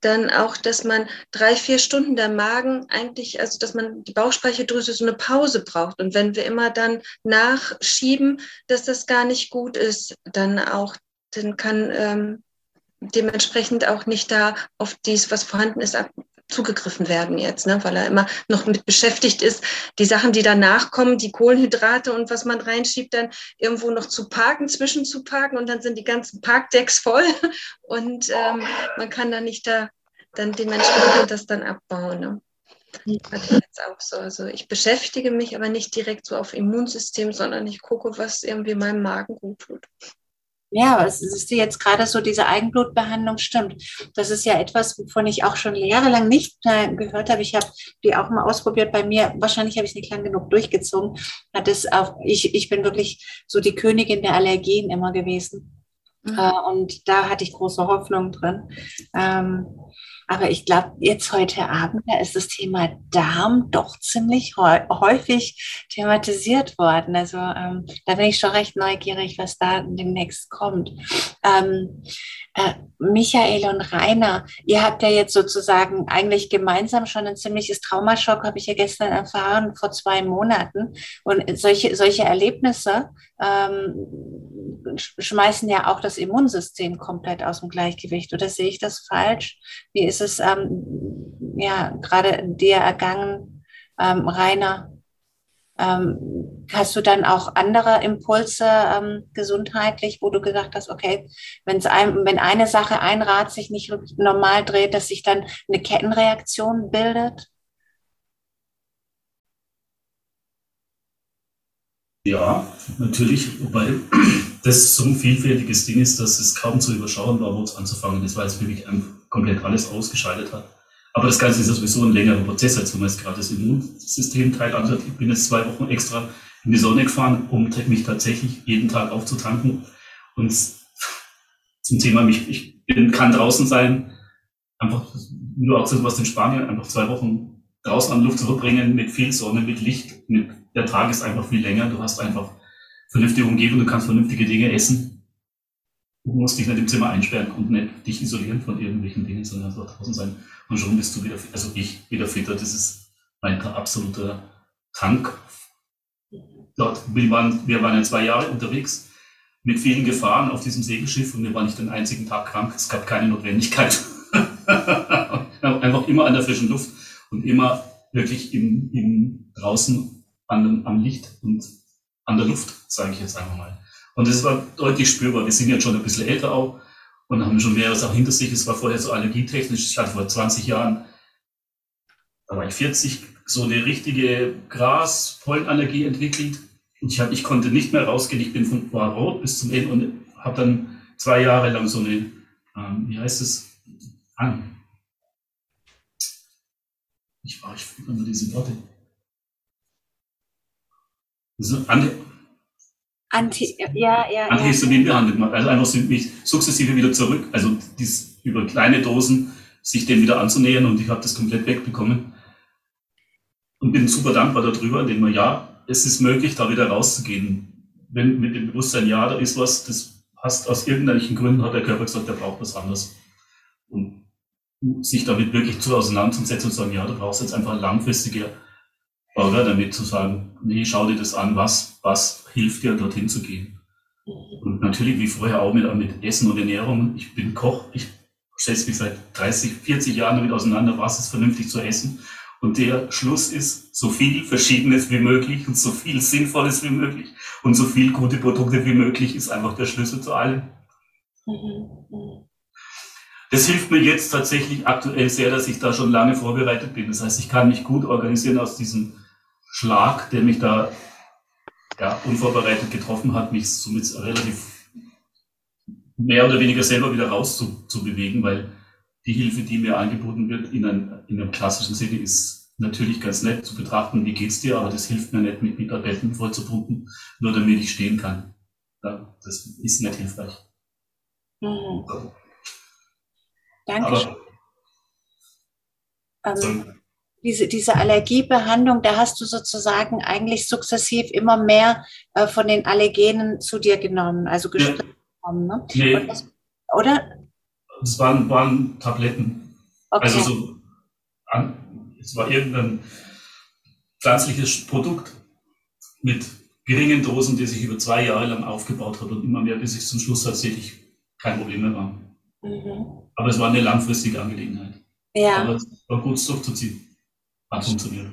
dann auch, dass man drei, vier Stunden der Magen eigentlich, also dass man die Bauchspeicheldrüse so eine Pause braucht. Und wenn wir immer dann nachschieben, dass das gar nicht gut ist, dann auch, dann kann ähm, dementsprechend auch nicht da auf dies, was vorhanden ist, zugegriffen werden jetzt, ne? weil er immer noch mit beschäftigt ist, die Sachen, die danach kommen, die Kohlenhydrate und was man reinschiebt, dann irgendwo noch zu parken, zwischen zu parken und dann sind die ganzen Parkdecks voll [laughs] und ähm, man kann dann nicht da dann dementsprechend das dann abbauen. Ne? Das jetzt auch so. Also ich beschäftige mich aber nicht direkt so auf Immunsystem, sondern ich gucke, was irgendwie meinem Magen gut tut. Ja, es ist jetzt gerade so, diese Eigenblutbehandlung stimmt. Das ist ja etwas, wovon ich auch schon jahrelang nicht gehört habe. Ich habe die auch mal ausprobiert bei mir. Wahrscheinlich habe ich es nicht lang genug durchgezogen. Hat es auch, ich, ich bin wirklich so die Königin der Allergien immer gewesen. Mhm. Äh, und da hatte ich große Hoffnung drin. Aber ich glaube, jetzt heute Abend, da ist das Thema Darm doch ziemlich häufig thematisiert worden. Also ähm, da bin ich schon recht neugierig, was da demnächst kommt. Ähm, äh, Michael und Rainer, ihr habt ja jetzt sozusagen eigentlich gemeinsam schon ein ziemliches Traumaschock, habe ich ja gestern erfahren, vor zwei Monaten. Und solche, solche Erlebnisse ähm, schmeißen ja auch das Immunsystem komplett aus dem Gleichgewicht. Oder sehe ich das falsch? Wie ist es ähm, ja gerade dir ergangen, ähm, Rainer? Ähm, hast du dann auch andere Impulse ähm, gesundheitlich, wo du gesagt hast, okay, wenn's ein, wenn eine Sache, ein Rad sich nicht normal dreht, dass sich dann eine Kettenreaktion bildet? Ja, natürlich, wobei [clears throat] das so ein vielfältiges Ding ist, dass es kaum zu überschauen war, wo es anzufangen ist, weil es wirklich komplett alles ausgeschaltet hat. Aber das Ganze ist ja sowieso ein längerer Prozess, als wenn man jetzt gerade das Immunsystem teilt. Also ich bin jetzt zwei Wochen extra in die Sonne gefahren, um mich tatsächlich jeden Tag aufzutanken. Und zum Thema, mich, ich bin, kann draußen sein, einfach, du auch gesagt hast, in Spanien, einfach zwei Wochen draußen an Luft zu verbringen, mit viel Sonne, mit Licht, mit, der Tag ist einfach viel länger, du hast einfach vernünftige Umgebung, du kannst vernünftige Dinge essen. Du musst dich nicht im Zimmer einsperren und nicht dich isolieren von irgendwelchen Dingen, sondern einfach draußen sein. Und schon bist du wieder, also ich wieder fitter. Das ist mein absoluter Tank. Dort, wir, waren, wir waren ja zwei Jahre unterwegs mit vielen Gefahren auf diesem Segelschiff und wir waren nicht den einzigen Tag krank. Es gab keine Notwendigkeit. [laughs] Einfach immer an der frischen Luft und immer wirklich im, im draußen an, am Licht und an der Luft, sage ich jetzt einfach mal. Und das war deutlich spürbar. Wir sind jetzt schon ein bisschen älter auch und haben schon mehrere Sachen hinter sich. Es war vorher so allergietechnisch. Ich hatte vor 20 Jahren, da war ich 40, so eine richtige Gras-Pollenallergie entwickelt. Ich, hab, ich konnte nicht mehr rausgehen. Ich bin von war rot bis zum Ende und habe dann zwei Jahre lang so eine, ähm, wie heißt es, an. Ich war, ich finde immer diese Worte. An, Anti, ja, ja, Antihistamin ja. behandelt man. Also einfach sind mich sukzessive wieder zurück, also dies, über kleine Dosen sich dem wieder anzunähern und ich habe das komplett wegbekommen. Und bin super dankbar darüber, indem man, ja, es ist möglich, da wieder rauszugehen. Wenn mit dem Bewusstsein, ja, da ist was, das passt aus irgendwelchen Gründen, hat der Körper gesagt, der braucht was anderes. Und sich damit wirklich zu auseinanderzusetzen und sagen, ja, du brauchst jetzt einfach langfristige oder damit zu sagen, nee, schau dir das an, was, was hilft dir, dorthin zu gehen. Und natürlich, wie vorher auch mit, mit Essen und Ernährung. Ich bin Koch, ich setze mich seit 30, 40 Jahren damit auseinander, was ist vernünftig zu essen. Und der Schluss ist, so viel Verschiedenes wie möglich und so viel Sinnvolles wie möglich und so viel gute Produkte wie möglich ist einfach der Schlüssel zu allem. Das hilft mir jetzt tatsächlich aktuell sehr, dass ich da schon lange vorbereitet bin. Das heißt, ich kann mich gut organisieren aus diesem Schlag, der mich da ja, unvorbereitet getroffen hat, mich somit relativ mehr oder weniger selber wieder rauszubewegen, weil die Hilfe, die mir angeboten wird, in einem, in einem klassischen Sinne ist natürlich ganz nett zu betrachten, wie geht's dir, aber das hilft mir nicht, mit, mit Tabletten vollzupumpen, nur damit ich stehen kann. Ja, das ist nicht hilfreich. Mhm. Danke. Ähm, diese, diese Allergiebehandlung, da hast du sozusagen eigentlich sukzessiv immer mehr äh, von den Allergenen zu dir genommen, also gespritzt ja. bekommen, ne? Nee. Das, oder? Es waren, waren Tabletten. Okay. Also so, es war irgendein pflanzliches Produkt mit geringen Dosen, die sich über zwei Jahre lang aufgebaut hat und immer mehr, bis ich zum Schluss tatsächlich kein Problem mehr war. Mhm. Aber es war eine langfristige Angelegenheit. Ja. Aber es war gut durchzuziehen. Hat funktioniert.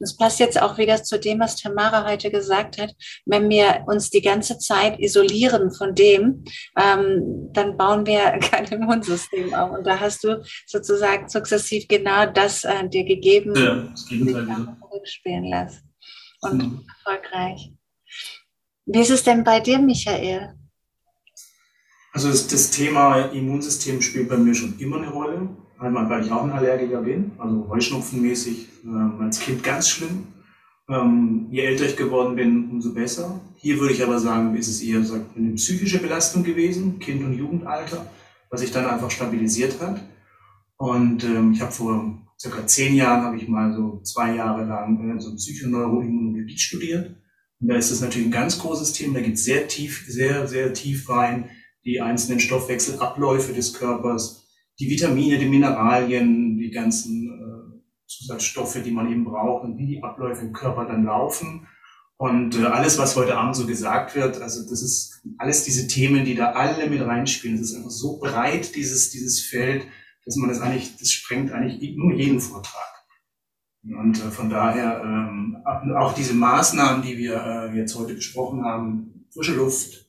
Das passt jetzt auch wieder zu dem, was Tamara heute gesagt hat. Wenn wir uns die ganze Zeit isolieren von dem, ähm, dann bauen wir [laughs] kein Immunsystem auf. Und da hast du sozusagen sukzessiv genau das äh, dir gegeben, ja, das Gegenteil zurückspielen lässt. Und mhm. erfolgreich. Wie ist es denn bei dir, Michael? Also das, das Thema Immunsystem spielt bei mir schon immer eine Rolle. Einmal, weil ich auch ein Allergiker bin, also Heuschnupfenmäßig, äh, als Kind ganz schlimm. Ähm, je älter ich geworden bin, umso besser. Hier würde ich aber sagen, ist es eher sagt, eine psychische Belastung gewesen, Kind- und Jugendalter, was sich dann einfach stabilisiert hat. Und ähm, ich habe vor circa zehn Jahren, habe ich mal so zwei Jahre lang äh, so Psychoneuroimmunologie studiert. Und da ist es natürlich ein ganz großes Thema, da geht es sehr tief, sehr, sehr tief rein, die einzelnen Stoffwechselabläufe des Körpers, die Vitamine, die Mineralien, die ganzen äh, Zusatzstoffe, die man eben braucht und wie die Abläufe im Körper dann laufen. Und äh, alles, was heute Abend so gesagt wird, also das ist alles diese Themen, die da alle mit reinspielen. Das ist einfach so breit, dieses, dieses Feld, dass man das eigentlich, das sprengt eigentlich nur jeden Vortrag. Und äh, von daher ähm, auch diese Maßnahmen, die wir äh, jetzt heute besprochen haben, frische Luft,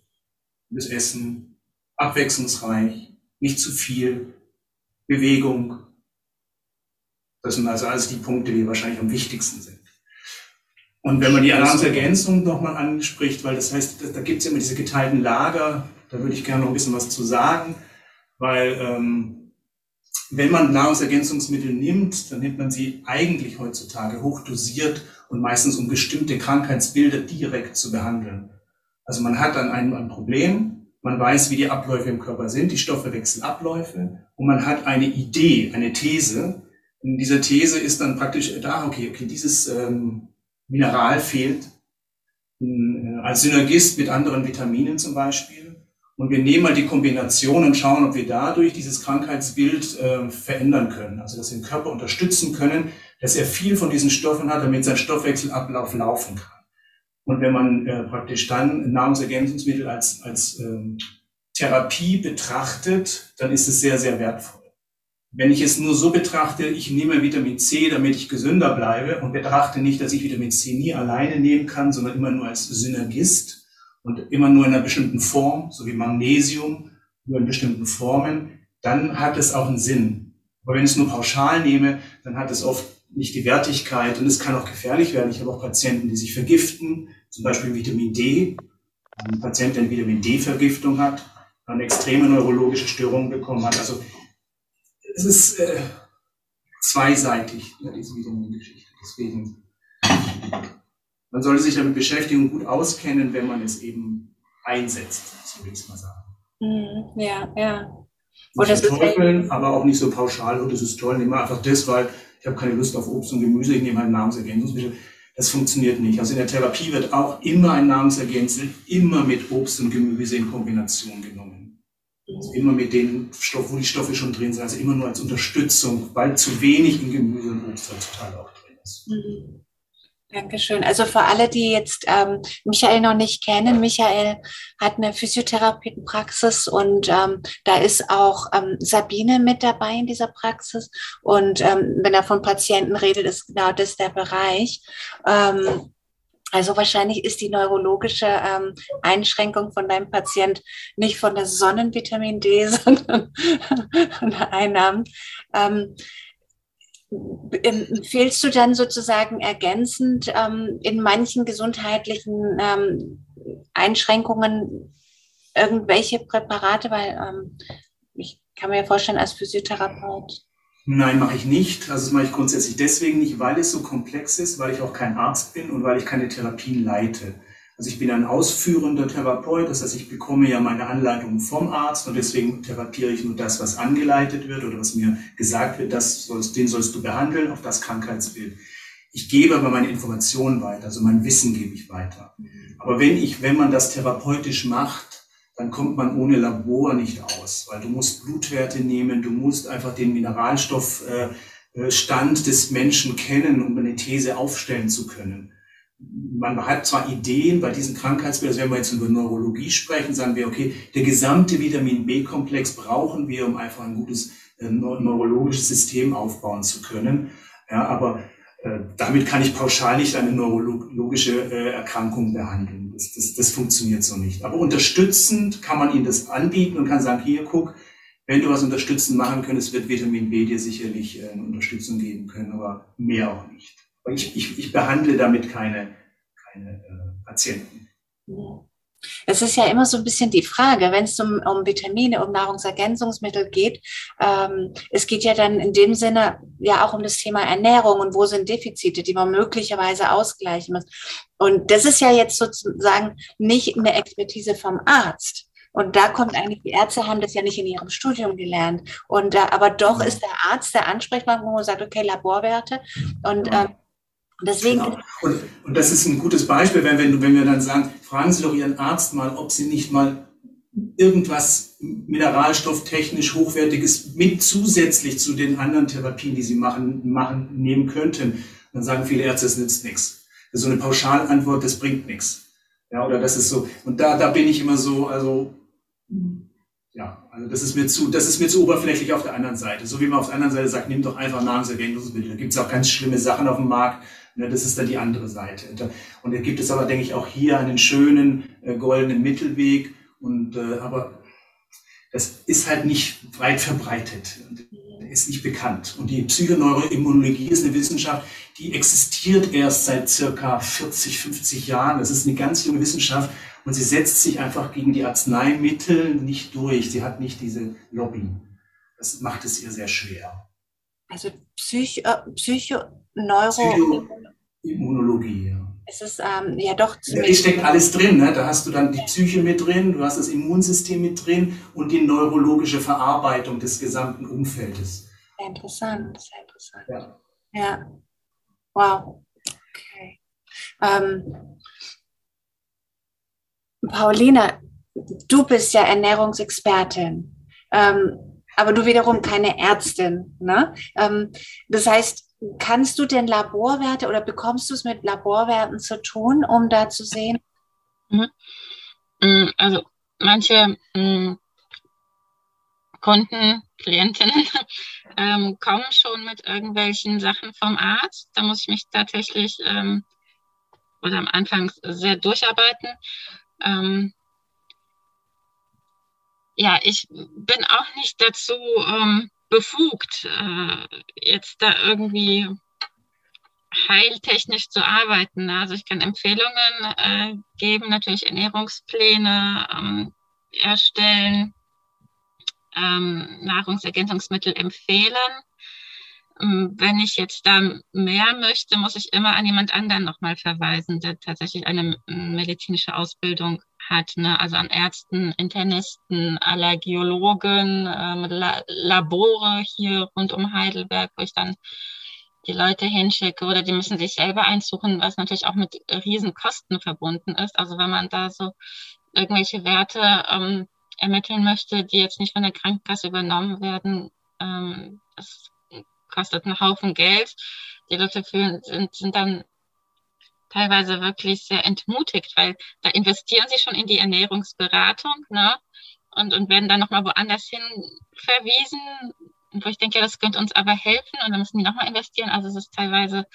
das Essen, abwechslungsreich, nicht zu viel, Bewegung. Das sind also alles die Punkte, die wahrscheinlich am wichtigsten sind. Und wenn man die Nahrungsergänzung nochmal anspricht, weil das heißt, da gibt es immer diese geteilten Lager, da würde ich gerne noch ein bisschen was zu sagen, weil ähm, wenn man Nahrungsergänzungsmittel nimmt, dann nimmt man sie eigentlich heutzutage hochdosiert und meistens um bestimmte Krankheitsbilder direkt zu behandeln. Also man hat dann ein, ein Problem, man weiß, wie die Abläufe im Körper sind, die Stoffwechselabläufe, und man hat eine Idee, eine These. In dieser These ist dann praktisch da, okay, okay, dieses ähm, Mineral fehlt äh, als Synergist mit anderen Vitaminen zum Beispiel. Und wir nehmen mal die Kombination und schauen, ob wir dadurch dieses Krankheitsbild äh, verändern können. Also, dass wir den Körper unterstützen können, dass er viel von diesen Stoffen hat, damit sein Stoffwechselablauf laufen kann. Und wenn man äh, praktisch dann Nahrungsergänzungsmittel als, als ähm, Therapie betrachtet, dann ist es sehr, sehr wertvoll. Wenn ich es nur so betrachte, ich nehme Vitamin C, damit ich gesünder bleibe und betrachte nicht, dass ich Vitamin C nie alleine nehmen kann, sondern immer nur als Synergist und immer nur in einer bestimmten Form, so wie Magnesium, nur in bestimmten Formen, dann hat es auch einen Sinn. Aber wenn ich es nur pauschal nehme, dann hat es oft nicht die Wertigkeit und es kann auch gefährlich werden. Ich habe auch Patienten, die sich vergiften, zum Beispiel Vitamin D. Ein Patient, der eine Vitamin D-Vergiftung hat, eine extreme neurologische Störung bekommen hat. Also es ist äh, zweiseitig, ja, diese Vitamingeschichte. Deswegen, man sollte sich damit beschäftigen und gut auskennen, wenn man es eben einsetzt, so will ich es mal sagen. Mhm, ja, ja. Oder nicht verteufeln, aber auch nicht so pauschal, und das ist toll, nehmen wir einfach das, weil ich habe keine Lust auf Obst und Gemüse, ich nehme halt Nahrungsergänzungsmittel. Das funktioniert nicht. Also in der Therapie wird auch immer ein Nahrungsergänzungsmittel immer mit Obst und Gemüse in Kombination genommen. Also immer mit den Stoffen, wo die Stoffe schon drin sind, also immer nur als Unterstützung, weil zu wenig in Gemüse und Obst heutzutage auch drin ist. Mhm. Dankeschön. Also für alle, die jetzt ähm, Michael noch nicht kennen, Michael hat eine Physiotherapeutenpraxis und ähm, da ist auch ähm, Sabine mit dabei in dieser Praxis. Und ähm, wenn er von Patienten redet, ist genau das der Bereich. Ähm, also wahrscheinlich ist die neurologische ähm, Einschränkung von deinem Patient nicht von der Sonnenvitamin D, [laughs] sondern von der Einnahmen. Ähm, empfehlst du dann sozusagen ergänzend ähm, in manchen gesundheitlichen ähm, Einschränkungen irgendwelche Präparate, weil ähm, ich kann mir vorstellen, als Physiotherapeut. Nein, mache ich nicht. Also das mache ich grundsätzlich deswegen nicht, weil es so komplex ist, weil ich auch kein Arzt bin und weil ich keine Therapien leite. Also ich bin ein ausführender Therapeut, das heißt, ich bekomme ja meine Anleitungen vom Arzt und deswegen therapiere ich nur das, was angeleitet wird oder was mir gesagt wird, das sollst, den sollst du behandeln auf das Krankheitsbild. Ich gebe aber meine Informationen weiter, also mein Wissen gebe ich weiter. Aber wenn ich, wenn man das therapeutisch macht, dann kommt man ohne Labor nicht aus, weil du musst Blutwerte nehmen, du musst einfach den Mineralstoffstand äh, des Menschen kennen, um eine These aufstellen zu können. Man hat zwar Ideen bei diesen Krankheitsbildern, also wenn wir jetzt über Neurologie sprechen, sagen wir, okay, der gesamte Vitamin B-Komplex brauchen wir, um einfach ein gutes äh, neurologisches System aufbauen zu können. Ja, aber äh, damit kann ich pauschal nicht eine neurologische äh, Erkrankung behandeln. Das, das, das funktioniert so nicht. Aber unterstützend kann man ihnen das anbieten und kann sagen, hier, guck, wenn du was unterstützend machen könntest, wird Vitamin B dir sicherlich äh, eine Unterstützung geben können, aber mehr auch nicht. Ich, ich, ich behandle damit keine, keine äh, Patienten. Es ist ja immer so ein bisschen die Frage, wenn es um, um Vitamine, um Nahrungsergänzungsmittel geht. Ähm, es geht ja dann in dem Sinne ja auch um das Thema Ernährung und wo sind Defizite, die man möglicherweise ausgleichen muss. Und das ist ja jetzt sozusagen nicht eine Expertise vom Arzt. Und da kommt eigentlich, die Ärzte haben das ja nicht in ihrem Studium gelernt. Und da, aber doch ist der Arzt der Ansprechpartner, wo man sagt, okay, Laborwerte. Und ähm, Deswegen. Genau. Und, und, das ist ein gutes Beispiel, wenn, wenn, wenn wir dann sagen, fragen Sie doch Ihren Arzt mal, ob Sie nicht mal irgendwas mineralstofftechnisch hochwertiges mit zusätzlich zu den anderen Therapien, die Sie machen, machen nehmen könnten. Dann sagen viele Ärzte, es nützt nichts. Das ist so eine Pauschalantwort, das bringt nichts. Ja, oder das ist so. Und da, da bin ich immer so, also, ja, also das ist mir zu, das ist mir zu oberflächlich auf der anderen Seite. So wie man auf der anderen Seite sagt, nimm doch einfach Nahrungsergänzungsmittel. Da gibt es auch ganz schlimme Sachen auf dem Markt, das ist dann die andere Seite. Und da gibt es aber, denke ich, auch hier einen schönen äh, goldenen Mittelweg. Und äh, aber das ist halt nicht weit verbreitet, ist nicht bekannt. Und die Psychoneuroimmunologie ist eine Wissenschaft, die existiert erst seit circa 40, 50 Jahren. Das ist eine ganz junge Wissenschaft und sie setzt sich einfach gegen die Arzneimittel nicht durch. Sie hat nicht diese Lobby. Das macht es ihr sehr schwer. Also Psycho, äh, Psycho Neuro Immunologie, ja. Es ist ähm, ja doch ziemlich. Da steckt alles drin, ne? Da hast du dann die Psyche mit drin, du hast das Immunsystem mit drin und die neurologische Verarbeitung des gesamten Umfeldes. Sehr interessant, sehr interessant. Ja. ja. Wow. Okay. Ähm, Paulina, du bist ja Ernährungsexpertin, ähm, aber du wiederum keine Ärztin. Ne? Ähm, das heißt, Kannst du denn Laborwerte oder bekommst du es mit Laborwerten zu tun, um da zu sehen? Mhm. Mm, also manche mm, Kunden, Klientinnen [laughs] ähm, kommen schon mit irgendwelchen Sachen vom Arzt. Da muss ich mich tatsächlich ähm, oder am Anfang sehr durcharbeiten. Ähm, ja, ich bin auch nicht dazu ähm, befugt, äh, jetzt da irgendwie heiltechnisch zu arbeiten. Also ich kann Empfehlungen äh, geben, natürlich Ernährungspläne ähm, erstellen, ähm, Nahrungsergänzungsmittel empfehlen. Ähm, wenn ich jetzt da mehr möchte, muss ich immer an jemand anderen nochmal verweisen, der tatsächlich eine medizinische Ausbildung hat, ne? also an Ärzten, Internisten, Allergiologen, ähm, La Labore hier rund um Heidelberg, wo ich dann die Leute hinschicke oder die müssen sich selber einsuchen, was natürlich auch mit riesen Kosten verbunden ist. Also wenn man da so irgendwelche Werte ähm, ermitteln möchte, die jetzt nicht von der Krankenkasse übernommen werden, ähm, das kostet einen Haufen Geld. Die Leute fühlen, sind, sind dann teilweise wirklich sehr entmutigt, weil da investieren sie schon in die Ernährungsberatung ne? und, und werden dann nochmal woanders hin verwiesen, wo ich denke, das könnte uns aber helfen und dann müssen die nochmal investieren. Also es ist teilweise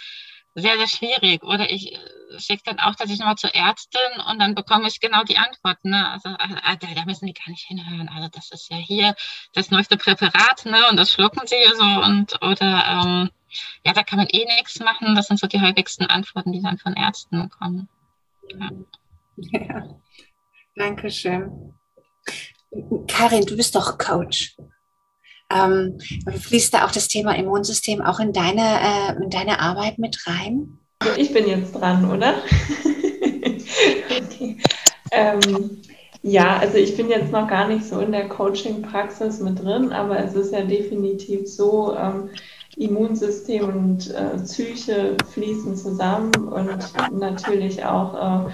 sehr, sehr schwierig. Oder ich äh, schicke dann auch, dass ich nochmal zur Ärztin und dann bekomme ich genau die Antwort. Ne? Also, also da, müssen die gar nicht hinhören. Also das ist ja hier das neueste Präparat, ne? Und das schlucken sie so und oder ähm, ja, da kann man eh nichts machen. Das sind so die häufigsten Antworten, die dann von Ärzten kommen. Ja. [laughs] ja. Dankeschön. Karin, du bist doch Coach. Ähm, fließt da auch das Thema Immunsystem auch in deine, äh, in deine Arbeit mit rein? Also ich bin jetzt dran, oder? ähm, ja, also ich bin jetzt noch gar nicht so in der Coaching-Praxis mit drin, aber es ist ja definitiv so, ähm, Immunsystem und äh, Psyche fließen zusammen und natürlich auch äh,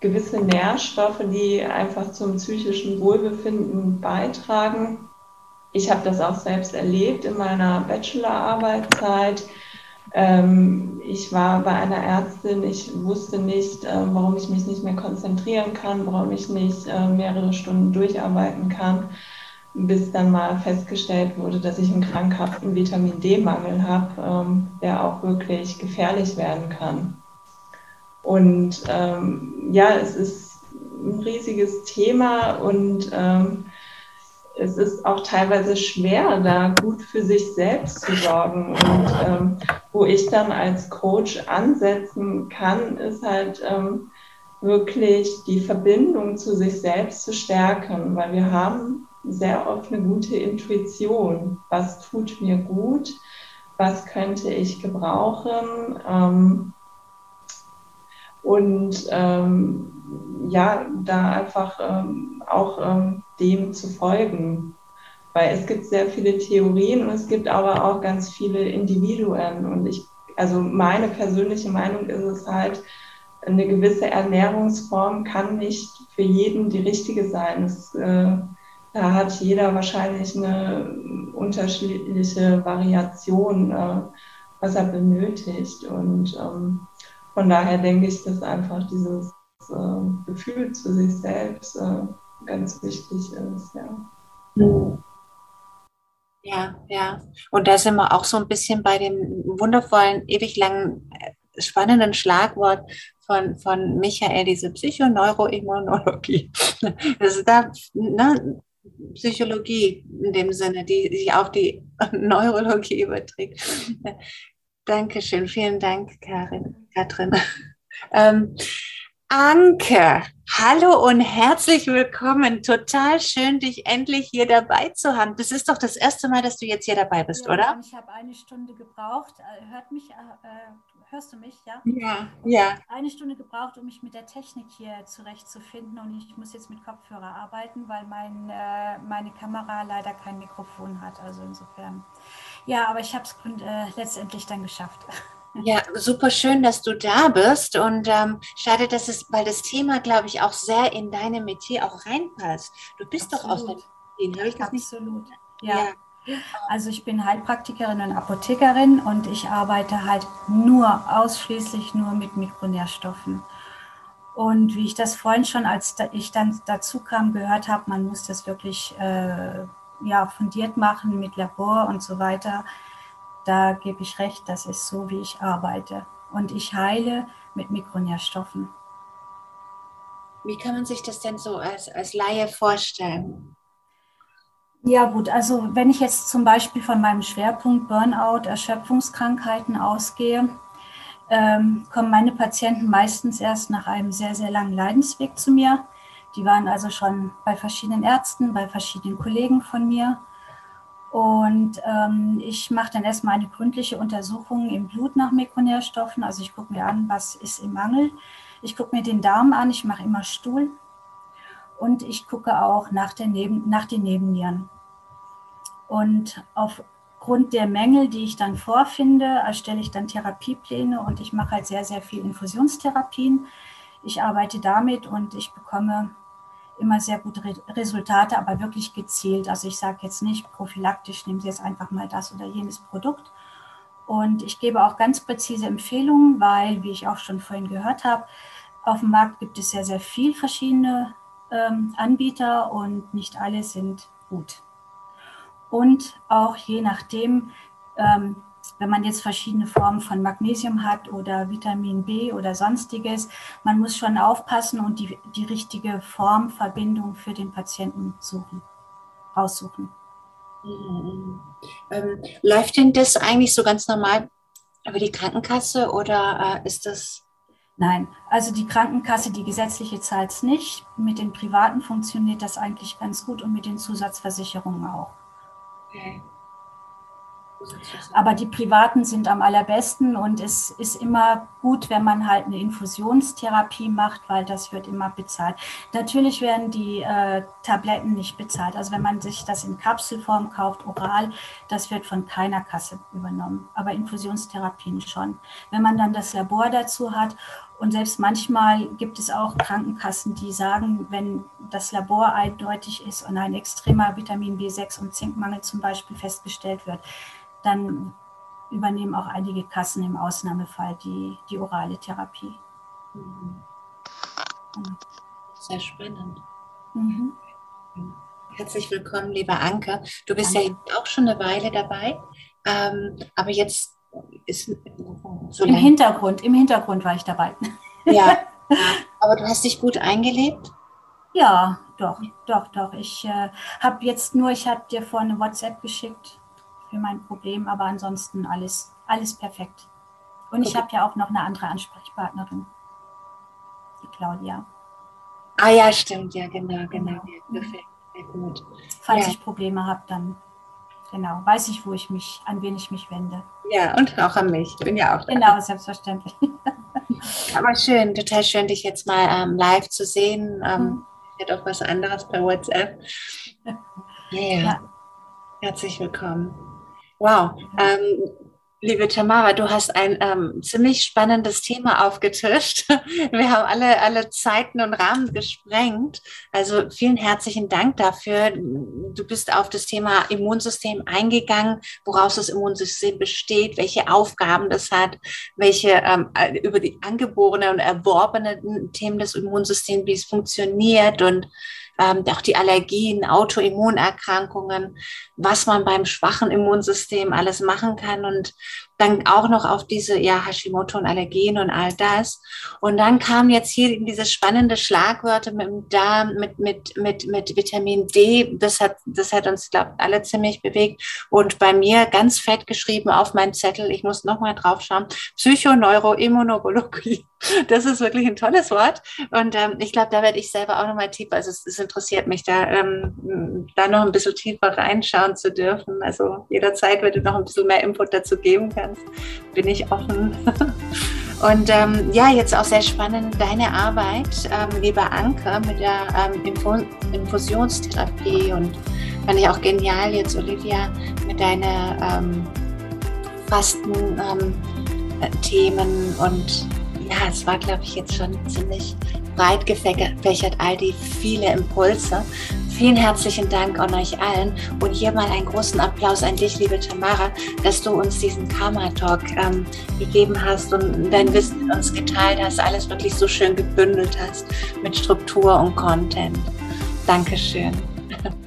gewisse Nährstoffe, die einfach zum psychischen Wohlbefinden beitragen. Ich habe das auch selbst erlebt in meiner Bachelorarbeitszeit. Ähm, ich war bei einer Ärztin, ich wusste nicht, äh, warum ich mich nicht mehr konzentrieren kann, warum ich nicht äh, mehrere Stunden durcharbeiten kann, bis dann mal festgestellt wurde, dass ich einen krankhaften Vitamin D-Mangel habe, ähm, der auch wirklich gefährlich werden kann. Und ähm, ja, es ist ein riesiges Thema und ähm, es ist auch teilweise schwer, da gut für sich selbst zu sorgen. Und ähm, wo ich dann als Coach ansetzen kann, ist halt ähm, wirklich die Verbindung zu sich selbst zu stärken, weil wir haben sehr oft eine gute Intuition. Was tut mir gut? Was könnte ich gebrauchen? Ähm, und ähm, ja, da einfach ähm, auch ähm, dem zu folgen. Weil es gibt sehr viele Theorien und es gibt aber auch ganz viele Individuen. Und ich, also meine persönliche Meinung ist es halt, eine gewisse Ernährungsform kann nicht für jeden die richtige sein. Es, äh, da hat jeder wahrscheinlich eine unterschiedliche Variation, äh, was er benötigt. Und ähm, von daher denke ich, dass einfach dieses äh, Gefühl zu sich selbst äh, ganz wichtig ist. Ja. Ja, ja. Und da sind wir auch so ein bisschen bei dem wundervollen, ewig langen, äh, spannenden Schlagwort von, von Michael, diese Psychoneuroimmunologie. [laughs] Das ist da, ne, Psychologie in dem Sinne, die sich auf die [laughs] Neurologie überträgt. Dankeschön, vielen Dank, Karin, Katrin. [laughs] Ähm, Anke, hallo und herzlich willkommen. Total schön, dich endlich hier dabei zu haben. Das ist doch das erste Mal, dass du jetzt hier dabei bist, ja, oder? Ich habe eine Stunde gebraucht. Äh, hört mich, äh, äh, hörst du mich, ja? Ja, ja. Eine Stunde gebraucht, um mich mit der Technik hier zurechtzufinden und ich muss jetzt mit Kopfhörer arbeiten, weil mein, äh, meine Kamera leider kein Mikrofon hat. Also insofern. Ja, aber ich habe es äh, letztendlich dann geschafft. [laughs] Ja, super schön, dass du da bist. Und ähm, schade, dass es, weil das Thema, glaube ich, auch sehr in deine Metier auch reinpasst. Du bist Absolut. doch aus der Medizin, habe ich das Absolut. nicht? Ja. ja. Also ich bin Heilpraktikerin und Apothekerin und ich arbeite halt nur, ausschließlich nur mit Mikronährstoffen. Und wie ich das vorhin schon, als ich dann dazu kam, gehört habe, man muss das wirklich äh, ja, fundiert machen mit Labor und so weiter da gebe ich recht, das ist so, wie ich arbeite. Und ich heile mit Mikronährstoffen. Wie kann man sich das denn so als, als Laie vorstellen? Ja gut, also wenn ich jetzt zum Beispiel von meinem Schwerpunkt Burnout, Erschöpfungskrankheiten ausgehe, ähm, kommen meine Patienten meistens erst nach einem sehr, sehr langen Leidensweg zu mir. Die waren also schon bei verschiedenen Ärzten, bei verschiedenen Kollegen von mir und ähm, ich mache dann erstmal eine gründliche Untersuchung im Blut nach Mikronährstoffen. Also ich gucke mir an, was ist im Mangel. Ich gucke mir den Darm an, ich mache immer Stuhl. Und ich gucke auch nach, der Neben, nach den Nebennieren. Und aufgrund der Mängel, die ich dann vorfinde, erstelle ich dann Therapiepläne und ich mache halt sehr, sehr viel Infusionstherapien. Ich arbeite damit und ich bekomme immer sehr gute Resultate, aber wirklich gezielt. Also ich sage jetzt nicht prophylaktisch, nehmen Sie jetzt einfach mal das oder jenes Produkt. Und ich gebe auch ganz präzise Empfehlungen, weil, wie ich auch schon vorhin gehört habe, auf dem Markt gibt es sehr, sehr viele verschiedene ähm, Anbieter und nicht alle sind gut. Und auch je nachdem, ähm, wenn man jetzt verschiedene Formen von Magnesium hat oder Vitamin B oder sonstiges, man muss schon aufpassen und die, die richtige Formverbindung für den Patienten suchen, raussuchen. Mhm. Ähm, läuft denn das eigentlich so ganz normal über die Krankenkasse oder äh, ist das Nein, also die Krankenkasse, die gesetzliche zahlt es nicht. Mit den privaten funktioniert das eigentlich ganz gut und mit den Zusatzversicherungen auch. Okay. Aber die privaten sind am allerbesten und es ist immer gut, wenn man halt eine Infusionstherapie macht, weil das wird immer bezahlt. Natürlich werden die äh, Tabletten nicht bezahlt. Also wenn man sich das in Kapselform kauft, oral, das wird von keiner Kasse übernommen. Aber Infusionstherapien schon. Wenn man dann das Labor dazu hat und selbst manchmal gibt es auch Krankenkassen, die sagen, wenn das Labor eindeutig ist und ein extremer Vitamin B6 und Zinkmangel zum Beispiel festgestellt wird, dann übernehmen auch einige Kassen im Ausnahmefall die, die orale Therapie. Mhm. Sehr spannend. Mhm. Herzlich willkommen, lieber Anke. Du bist Danke. ja jetzt auch schon eine Weile dabei, ähm, aber jetzt ist so Im Hintergrund, im Hintergrund war ich dabei. Ja, [laughs] aber du hast dich gut eingelebt? Ja, doch, doch, doch. Ich äh, habe jetzt nur, ich habe dir vorhin eine WhatsApp geschickt für mein Problem, aber ansonsten alles, alles perfekt. Und ich habe ja auch noch eine andere Ansprechpartnerin, die Claudia. Ah ja, stimmt, ja, genau, genau. Ja, perfekt, sehr gut. Falls ja. ich Probleme habe, dann genau, weiß ich, wo ich mich, an wen ich mich wende. Ja, und auch an mich. Ich bin ja auch da. Genau, selbstverständlich. [laughs] Aber schön, total schön, dich jetzt mal ähm, live zu sehen. Ähm, mhm. Ja, doch was anderes per WhatsApp. [laughs] Yeah. Ja. Herzlich willkommen. Wow. Ähm, liebe Tamara, du hast ein ähm, ziemlich spannendes Thema aufgetischt. [laughs] Wir haben alle, alle Zeiten und Rahmen gesprengt. Also vielen herzlichen Dank dafür. Du bist auf das Thema Immunsystem eingegangen, woraus das Immunsystem besteht, welche Aufgaben das hat, welche ähm, über die angeborene und erworbene Themen des Immunsystems, wie es funktioniert und ähm, auch die Allergien, Autoimmunerkrankungen, was man beim schwachen Immunsystem alles machen kann. Und dann auch noch auf diese ja, Hashimoto und Allergien und all das. Und dann kam jetzt hier diese spannende Schlagwörter mit dem Darm, mit, mit, mit, mit Vitamin D. Das hat, das hat uns, glaube alle ziemlich bewegt. Und bei mir ganz fett geschrieben auf meinen Zettel, ich muss nochmal drauf schauen, Psychoneuroimmunologie. [laughs] Das ist wirklich ein tolles Wort. Und ähm, ich glaube, da werde ich selber auch nochmal tiefer, also es, es, interessiert mich da, ähm, da noch ein bisschen tiefer reinschauen zu dürfen. Also jederzeit, wenn du noch ein bisschen mehr Input dazu geben kannst, bin ich offen. [laughs] Und ähm, ja, jetzt auch sehr spannend deine Arbeit, ähm, lieber Anke, mit der ähm, Infusionstherapie und fand ich auch genial jetzt, Olivia, mit deinen ähm, Fasten-Themen ähm, und ja, es war, glaube ich, jetzt schon ziemlich breit gefächert, all die viele Impulse. Vielen herzlichen Dank an euch allen und hier mal einen großen Applaus an dich, liebe Tamara, dass du uns diesen Karma-Talk ähm, gegeben hast und dein Wissen mit uns geteilt hast, alles wirklich so schön gebündelt hast mit Struktur und Content. Dankeschön. [laughs]